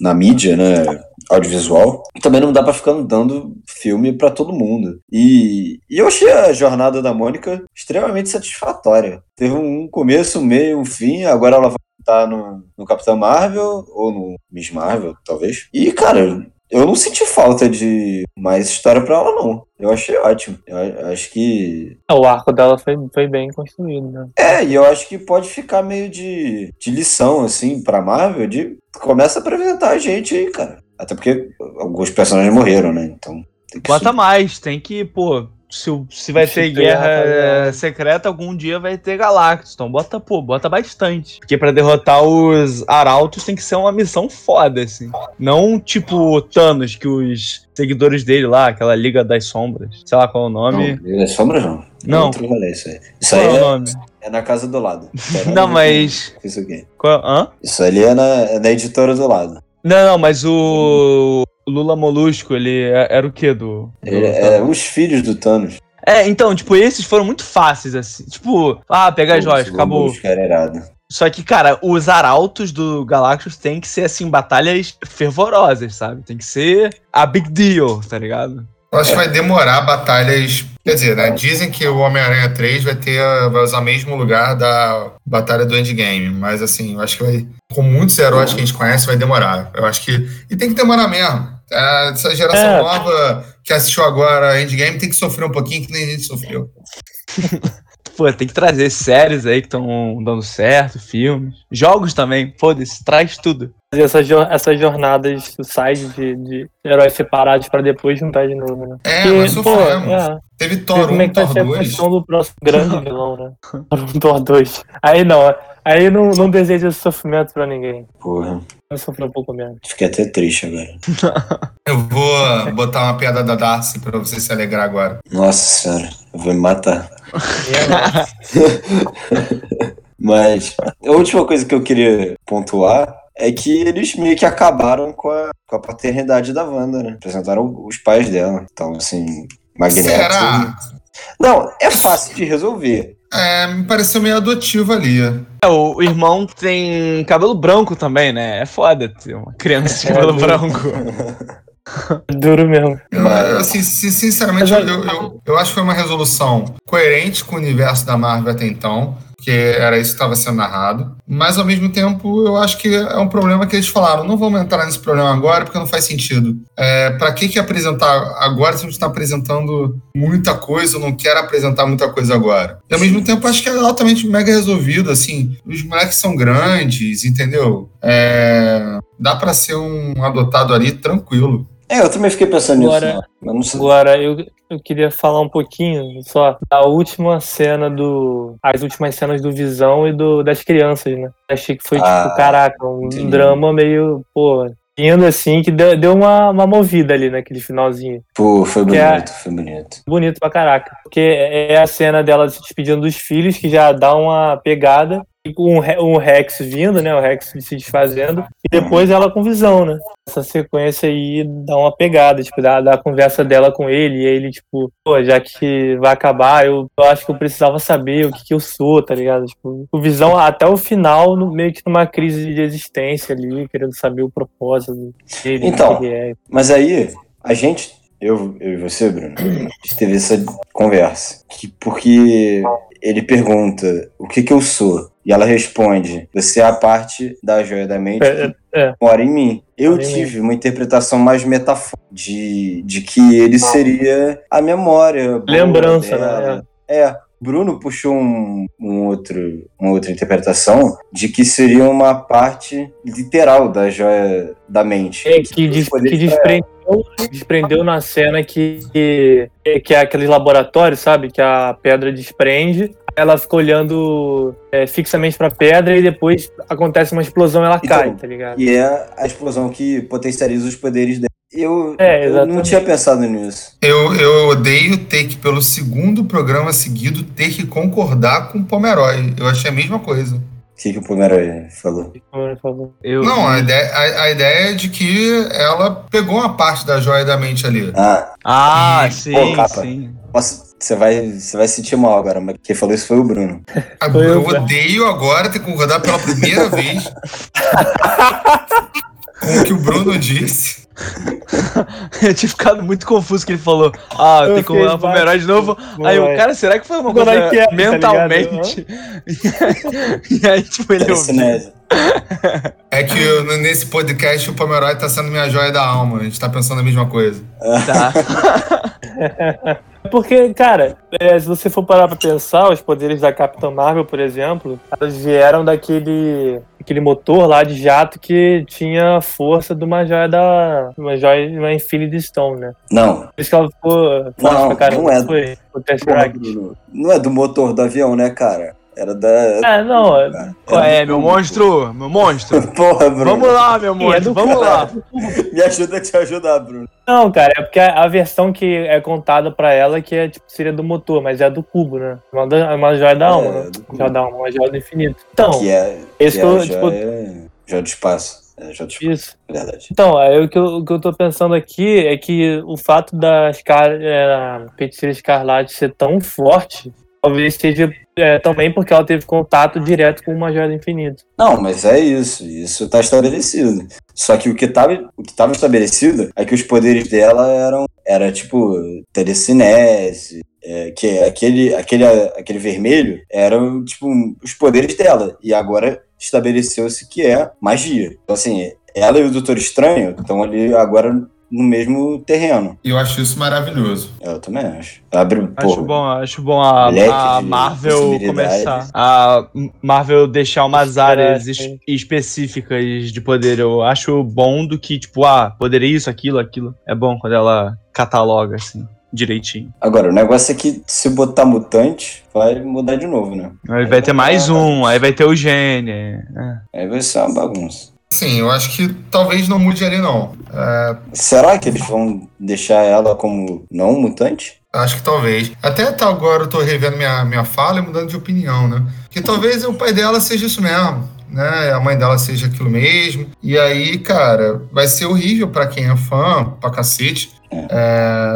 na mídia, né? Audiovisual, também não dá pra ficar dando filme pra todo mundo. E, e eu achei a jornada da Mônica extremamente satisfatória. Teve um começo, um meio, um fim, agora ela vai estar no, no Capitão Marvel, ou no Miss Marvel, talvez. E, cara, eu não senti falta de mais história pra ela, não. Eu achei ótimo. Eu acho que É, O arco dela foi, foi bem construído, né? é, e eu acho que pode ficar meio de, de lição, assim, pra Marvel, de começa a apresentar a gente aí, cara. Até porque alguns personagens morreram, né? Então. Tem que Bota mais, tem que, pô, se, se vai Se ter guerra é, secreta, algum dia vai ter Galactus. Então bota, pô, bota bastante. Porque pra derrotar os Arautos tem que ser uma missão foda, assim. Não tipo Thanos, que os seguidores dele lá, aquela Liga das Sombras, sei lá qual é o nome. Não, é sombra não. Não. Outro rolê, isso aí. Isso Qual aí é o é, nome? é na casa do lado. Não, mas. Isso aqui. Qual, hã? Isso ali é na, é na editora do lado. Não, não, mas o Lula Molusco, ele é- era o quê do. Ele é os filhos do Thanos. É, então, tipo, esses foram muito fáceis, assim. Tipo, ah, pegar as joias, Os acabou. Irado. Só que, cara, os arautos do Galactus tem que ser, assim, batalhas fervorosas, sabe? Tem que ser a big deal, tá ligado? Eu acho que vai demorar batalhas. Quer dizer, né? Dizem que o Homem-Aranha 3 vai ter. vai usar o mesmo lugar da Batalha do Endgame. Mas assim, eu acho que vai. Com muitos heróis que a gente conhece, vai demorar. Eu acho que. E tem que demorar mesmo. É, Essa geração É. nova que assistiu agora Endgame tem que sofrer um pouquinho que nem a gente sofreu. Pô, tem que trazer séries aí que estão dando certo, filmes. Jogos também, foda-se, traz tudo. Fazer essas, jo- essas jornadas do site de, de heróis separados pra depois juntar de novo, né? É, Porque, mas pô, sofremos. é, Teve Thor como é 1, que vai Thor ser a 2. questão do próximo grande vilão, né? Thor 1, Thor 2. Aí não, aí não, não deseja esse sofrimento pra ninguém. Porra. Vai sofrer um pouco menos. Fiquei até triste agora. Eu vou botar uma piada da Darcy pra você se alegrar agora. Nossa senhora, eu vou me matar. É. Mas a última coisa que eu queria pontuar é que eles meio que acabaram com a, com a paternidade da Wanda, né? Apresentaram os pais dela. Então, assim, Magneto. Será? Não, é fácil de resolver. É, me pareceu meio adotivo ali. É, o, o irmão tem cabelo branco também, né? É foda ter uma criança de É, cabelo duro. branco. Duro mesmo. Eu, assim, sin- sinceramente, eu, eu, eu acho que foi uma resolução coerente com o universo da Marvel até então, que era isso que estava sendo narrado. Mas, ao mesmo tempo, eu acho que é um problema que eles falaram: não vamos entrar nesse problema agora porque não faz sentido. É, para que, que apresentar agora se a gente está apresentando muita coisa, eu não quero apresentar muita coisa agora? E, ao mesmo tempo, acho que é altamente mega resolvido. Assim, os moleques são grandes, entendeu? É, dá para ser um adotado ali tranquilo. É, eu também fiquei pensando Agora- nisso, mas sei. Agora, eu, eu queria falar um pouquinho só da última cena do. As últimas cenas do Visão e do, das crianças, né? Achei que foi, Ah, tipo, caraca, um entendi. drama meio, pô, lindo assim, que deu, deu uma, uma movida ali naquele finalzinho. Pô, foi é- bonito, foi bonito. Bonito pra caraca. Porque é a cena dela se despedindo dos filhos, que já dá uma pegada. Com um, Re- um Rex vindo, né? O Rex se desfazendo. E depois ela com visão, né? Essa sequência aí dá uma pegada, tipo, da, da conversa dela com ele. E aí ele, tipo, pô, já que vai acabar, eu, eu acho que eu precisava saber o que, que eu sou, tá ligado? Tipo, o visão até o final, no- meio que numa crise de existência ali, querendo saber o propósito dele. Então. é. Mas aí, a gente, eu, eu e você, Bruno, a gente teve essa conversa. Que, porque ele pergunta o que que eu sou. E ela responde: Você é a parte da joia da mente É, que é. mora em mim. Eu em tive uma interpretação mais metafórica de, de que ele seria a memória. Lembrança, dela. né? É. Bruno puxou um, um outro, uma outra interpretação de que seria uma parte literal da joia da mente. É, que, que pra desprendeu, desprendeu na cena que, que, que é aquele laboratório, sabe? Que a pedra desprende, ela fica olhando é, fixamente pra pedra e depois acontece uma explosão e ela Então, cai, tá ligado? E é a explosão que potencializa os poderes dela. Eu, É, eu não tinha pensado nisso. Eu, eu odeio ter que, pelo segundo programa seguido, ter que concordar com o Pomeroy. Eu achei a mesma coisa. O que, que o Pomeroy falou? Eu, Não, a ideia, a, a ideia é de que ela pegou uma parte da joia da mente ali. Ah, Ah, Ih, sim, pô, capa. sim. posso, você, vai, você vai sentir mal agora, mas quem falou isso foi o Bruno. Ah, Foi Eu eu, odeio agora ter que concordar pela primeira vez com o que o Bruno disse. Eu tinha ficado muito confuso que ele falou. Ah, Eu tem que olhar pro Herói de novo. Aí eu, cara, será que foi uma Agora coisa que é, tá mentalmente? e aí, tipo, ele Telecinese. É que eu- nesse podcast o Pomeroy tá sendo minha joia da alma. A gente tá pensando a mesma coisa. Tá. Porque, cara, é, se você for parar pra pensar, os poderes da Capitã Marvel, por exemplo, elas vieram daquele aquele motor lá de jato que tinha a força de uma joia da. uma joia, uma Infinity Stone, né? Não, Por isso que ela ficou Não, pra caramba. não é. Foi o Tesseract. Não é do motor do avião, né, cara? Era da. É, não, é- cara. É, do meu monstro? Meu monstro? Porra, Bruno. Vamos lá, meu é monstro, do vamos lá. Me ajuda a te ajudar, Bruno. Não, cara, é porque a a versão que é contada pra ela que é, tipo, seria do motor, mas é do cubo, né? Uma, uma joia da alma, É, né? do cubo. Joia da alma, uma joia do infinito. Então, Que é. esse que que eu, é, tipo, joia, do espaço. É, espaço, isso. é verdade. Então, aí o que, eu, o que eu tô pensando aqui é que o fato da Scar, é, a feiticeira escarlate ser tão forte, talvez seja é, também porque ela teve contato direto com uma joia do infinito. Não, mas é isso. Isso tá estabelecido. Só que o que tava, o que tava estabelecido é que os poderes dela eram. Era tipo. Telecinese. é, que aquele, aquele, aquele vermelho eram, tipo, os poderes dela. E agora estabeleceu-se que é magia. Então, assim, ela e o Doutor Estranho estão ali agora no mesmo terreno. E eu acho isso maravilhoso. Eu também acho. Abre, Acho pô, bom, acho bom a, a Marvel começar. A Marvel deixar umas áreas es- sim. específicas de poder. Eu acho bom do que, tipo, ah, poder isso, aquilo, aquilo. É bom quando ela cataloga, assim, direitinho. Agora, o negócio é que se botar mutante, vai mudar de novo, né? Aí vai ter mais um, aí vai ter o gênio. é. Aí vai ser uma bagunça. Sim, eu acho que talvez não mude ali, não. É, Será que eles vão deixar ela como não mutante? acho que talvez. Até até agora eu tô revendo minha, minha fala e mudando de opinião, né? Que talvez o pai dela seja isso mesmo, né? A mãe dela seja aquilo mesmo. E aí, cara, vai ser horrível pra quem é fã, pra cacete, é,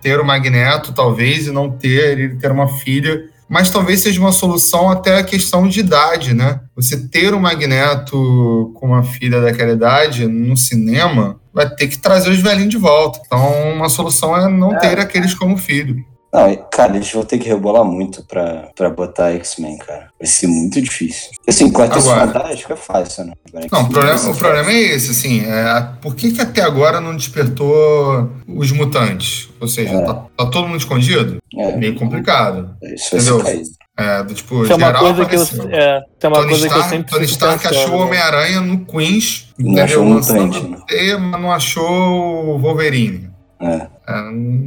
ter o Magneto, talvez, e não ter, ele ter uma filha. Mas talvez seja uma solução até a questão de idade, né? Você ter o Magneto com uma filha daquela idade no cinema vai ter que trazer os velhinhos de volta. Então, uma solução é não ter aqueles como filho. Não, cara, eles vão ter que rebolar muito pra, pra botar X-Men, cara. Vai ser muito difícil. Assim, Quarteto Fantástico é fácil, né? Agora, Não, o problema, ser o problema é esse, assim, é, por que, que até agora não despertou os mutantes? Ou seja, É. tá, tá todo mundo escondido? É, Meio complicado. isso vai Entendeu? ser caído. É, do tipo, Isso é uma geral coisa que eu, apareceu. é, é uma Tony coisa que eu sempre Tony Stark pensando, achou o né? Homem-Aranha no Queens, Não entendeu? achou o mutante, né? teia, mas não achou o Wolverine. É. É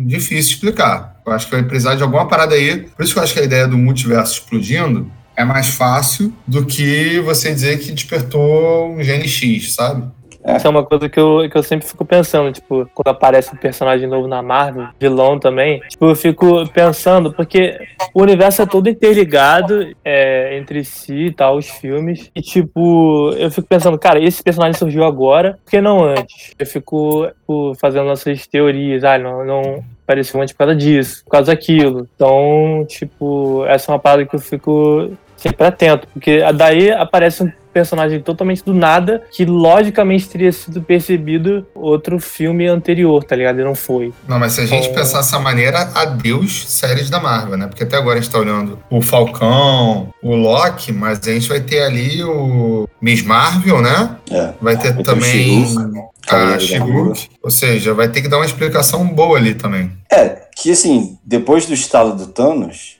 difícil explicar. Eu acho que vai precisar de alguma parada aí. Por isso que eu acho que a ideia do multiverso explodindo é mais fácil do que você dizer que despertou um gene X, sabe? Isso é uma coisa que eu, que eu sempre fico pensando, tipo, quando aparece um personagem novo na Marvel, vilão também, tipo, eu fico pensando, porque o universo é todo interligado é, entre si e tal, os filmes, e tipo, eu fico pensando, cara, esse personagem surgiu agora, por que não antes? Eu fico, tipo, fazendo essas teorias, ah, não, não apareceu antes por causa disso, por causa daquilo. Então, tipo, essa é uma parada que eu fico sempre atento, porque daí aparece um personagem totalmente do nada, que logicamente teria sido percebido outro filme anterior, tá ligado? E não foi. Não, mas se a gente É. pensar dessa maneira, adeus séries da Marvel, né? Porque até agora a gente tá olhando o Falcão, o Loki, mas a gente vai ter ali o Miss Marvel, né? É. Vai ter Vai ter também She-Hulk, a. Ou seja, vai ter que dar uma explicação boa ali também. É, que assim, depois do estalo do Thanos.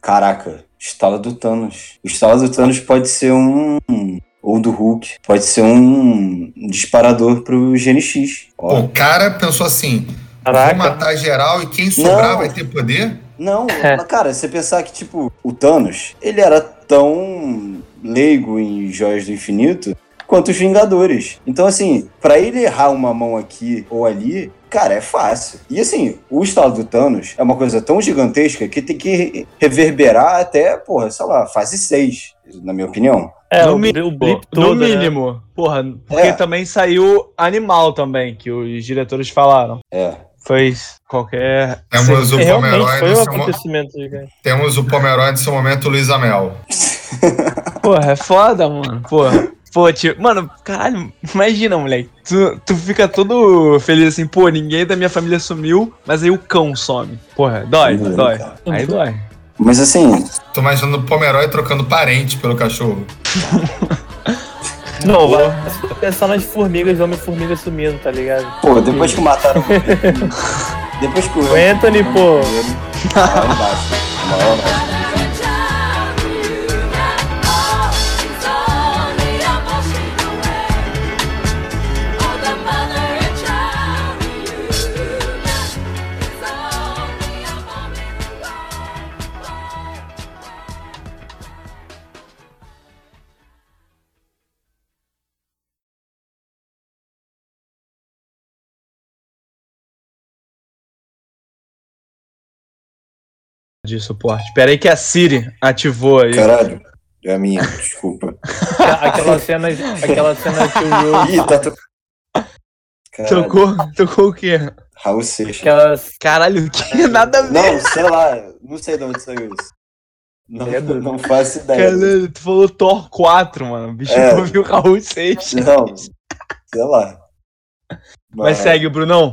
Caraca, estalo do Thanos. O estalo do Thanos pode ser um. Ou do Hulk. Pode ser um disparador pro GNX. Ó. o cara pensou assim: vou Caraca. matar geral e quem sobrar Não. vai ter poder? Não, É. cara, você pensar que, tipo, o Thanos, ele era tão leigo em Joias do Infinito quanto os Vingadores. Então, assim, pra ele errar uma mão aqui ou ali, cara, é fácil. E, assim, o estado do Thanos é uma coisa tão gigantesca que tem que re- reverberar até, porra, sei lá, fase 6, na minha opinião. É, no o, mínimo, o blip no todo, né? mínimo. Porra, porque É. também saiu Animal também, que os diretores falaram. É. Foi qualquer. Temos o Pomeroy foi no um mo- acontecimento gigante. temos o Pomeroy no seu momento, Luiz Amel. Porra, é foda, mano. Porra. Pô, tio, mano, caralho, imagina, moleque. Tu, tu fica todo feliz assim, pô, ninguém da minha família sumiu, mas aí o cão some. Porra, dói, dói. cara. Aí dói. Mas assim, Tô imaginando o Pomeroy trocando parente pelo cachorro. Não, vai pensar nas formigas, Homem-Formiga sumindo, tá ligado? pô, depois que mataram. depois que o. Anthony, pô. Lá embaixo. Uma hora De suporte. Pera aí que a Siri ativou aí. Caralho. É a minha, desculpa. Aquela cena, aquela cena que o Will. Ih, tá to... Tocou, tocou o quê? Raul Seixas. Aquelas. Caralho, que nada a ver. Não, sei lá, não sei de onde saiu isso. Não, Credo. não faço ideia. Caralho, tu falou Thor 4, mano. O bicho É. ouviu o Raul Seixas. Não, sei lá. Mas segue, Brunão.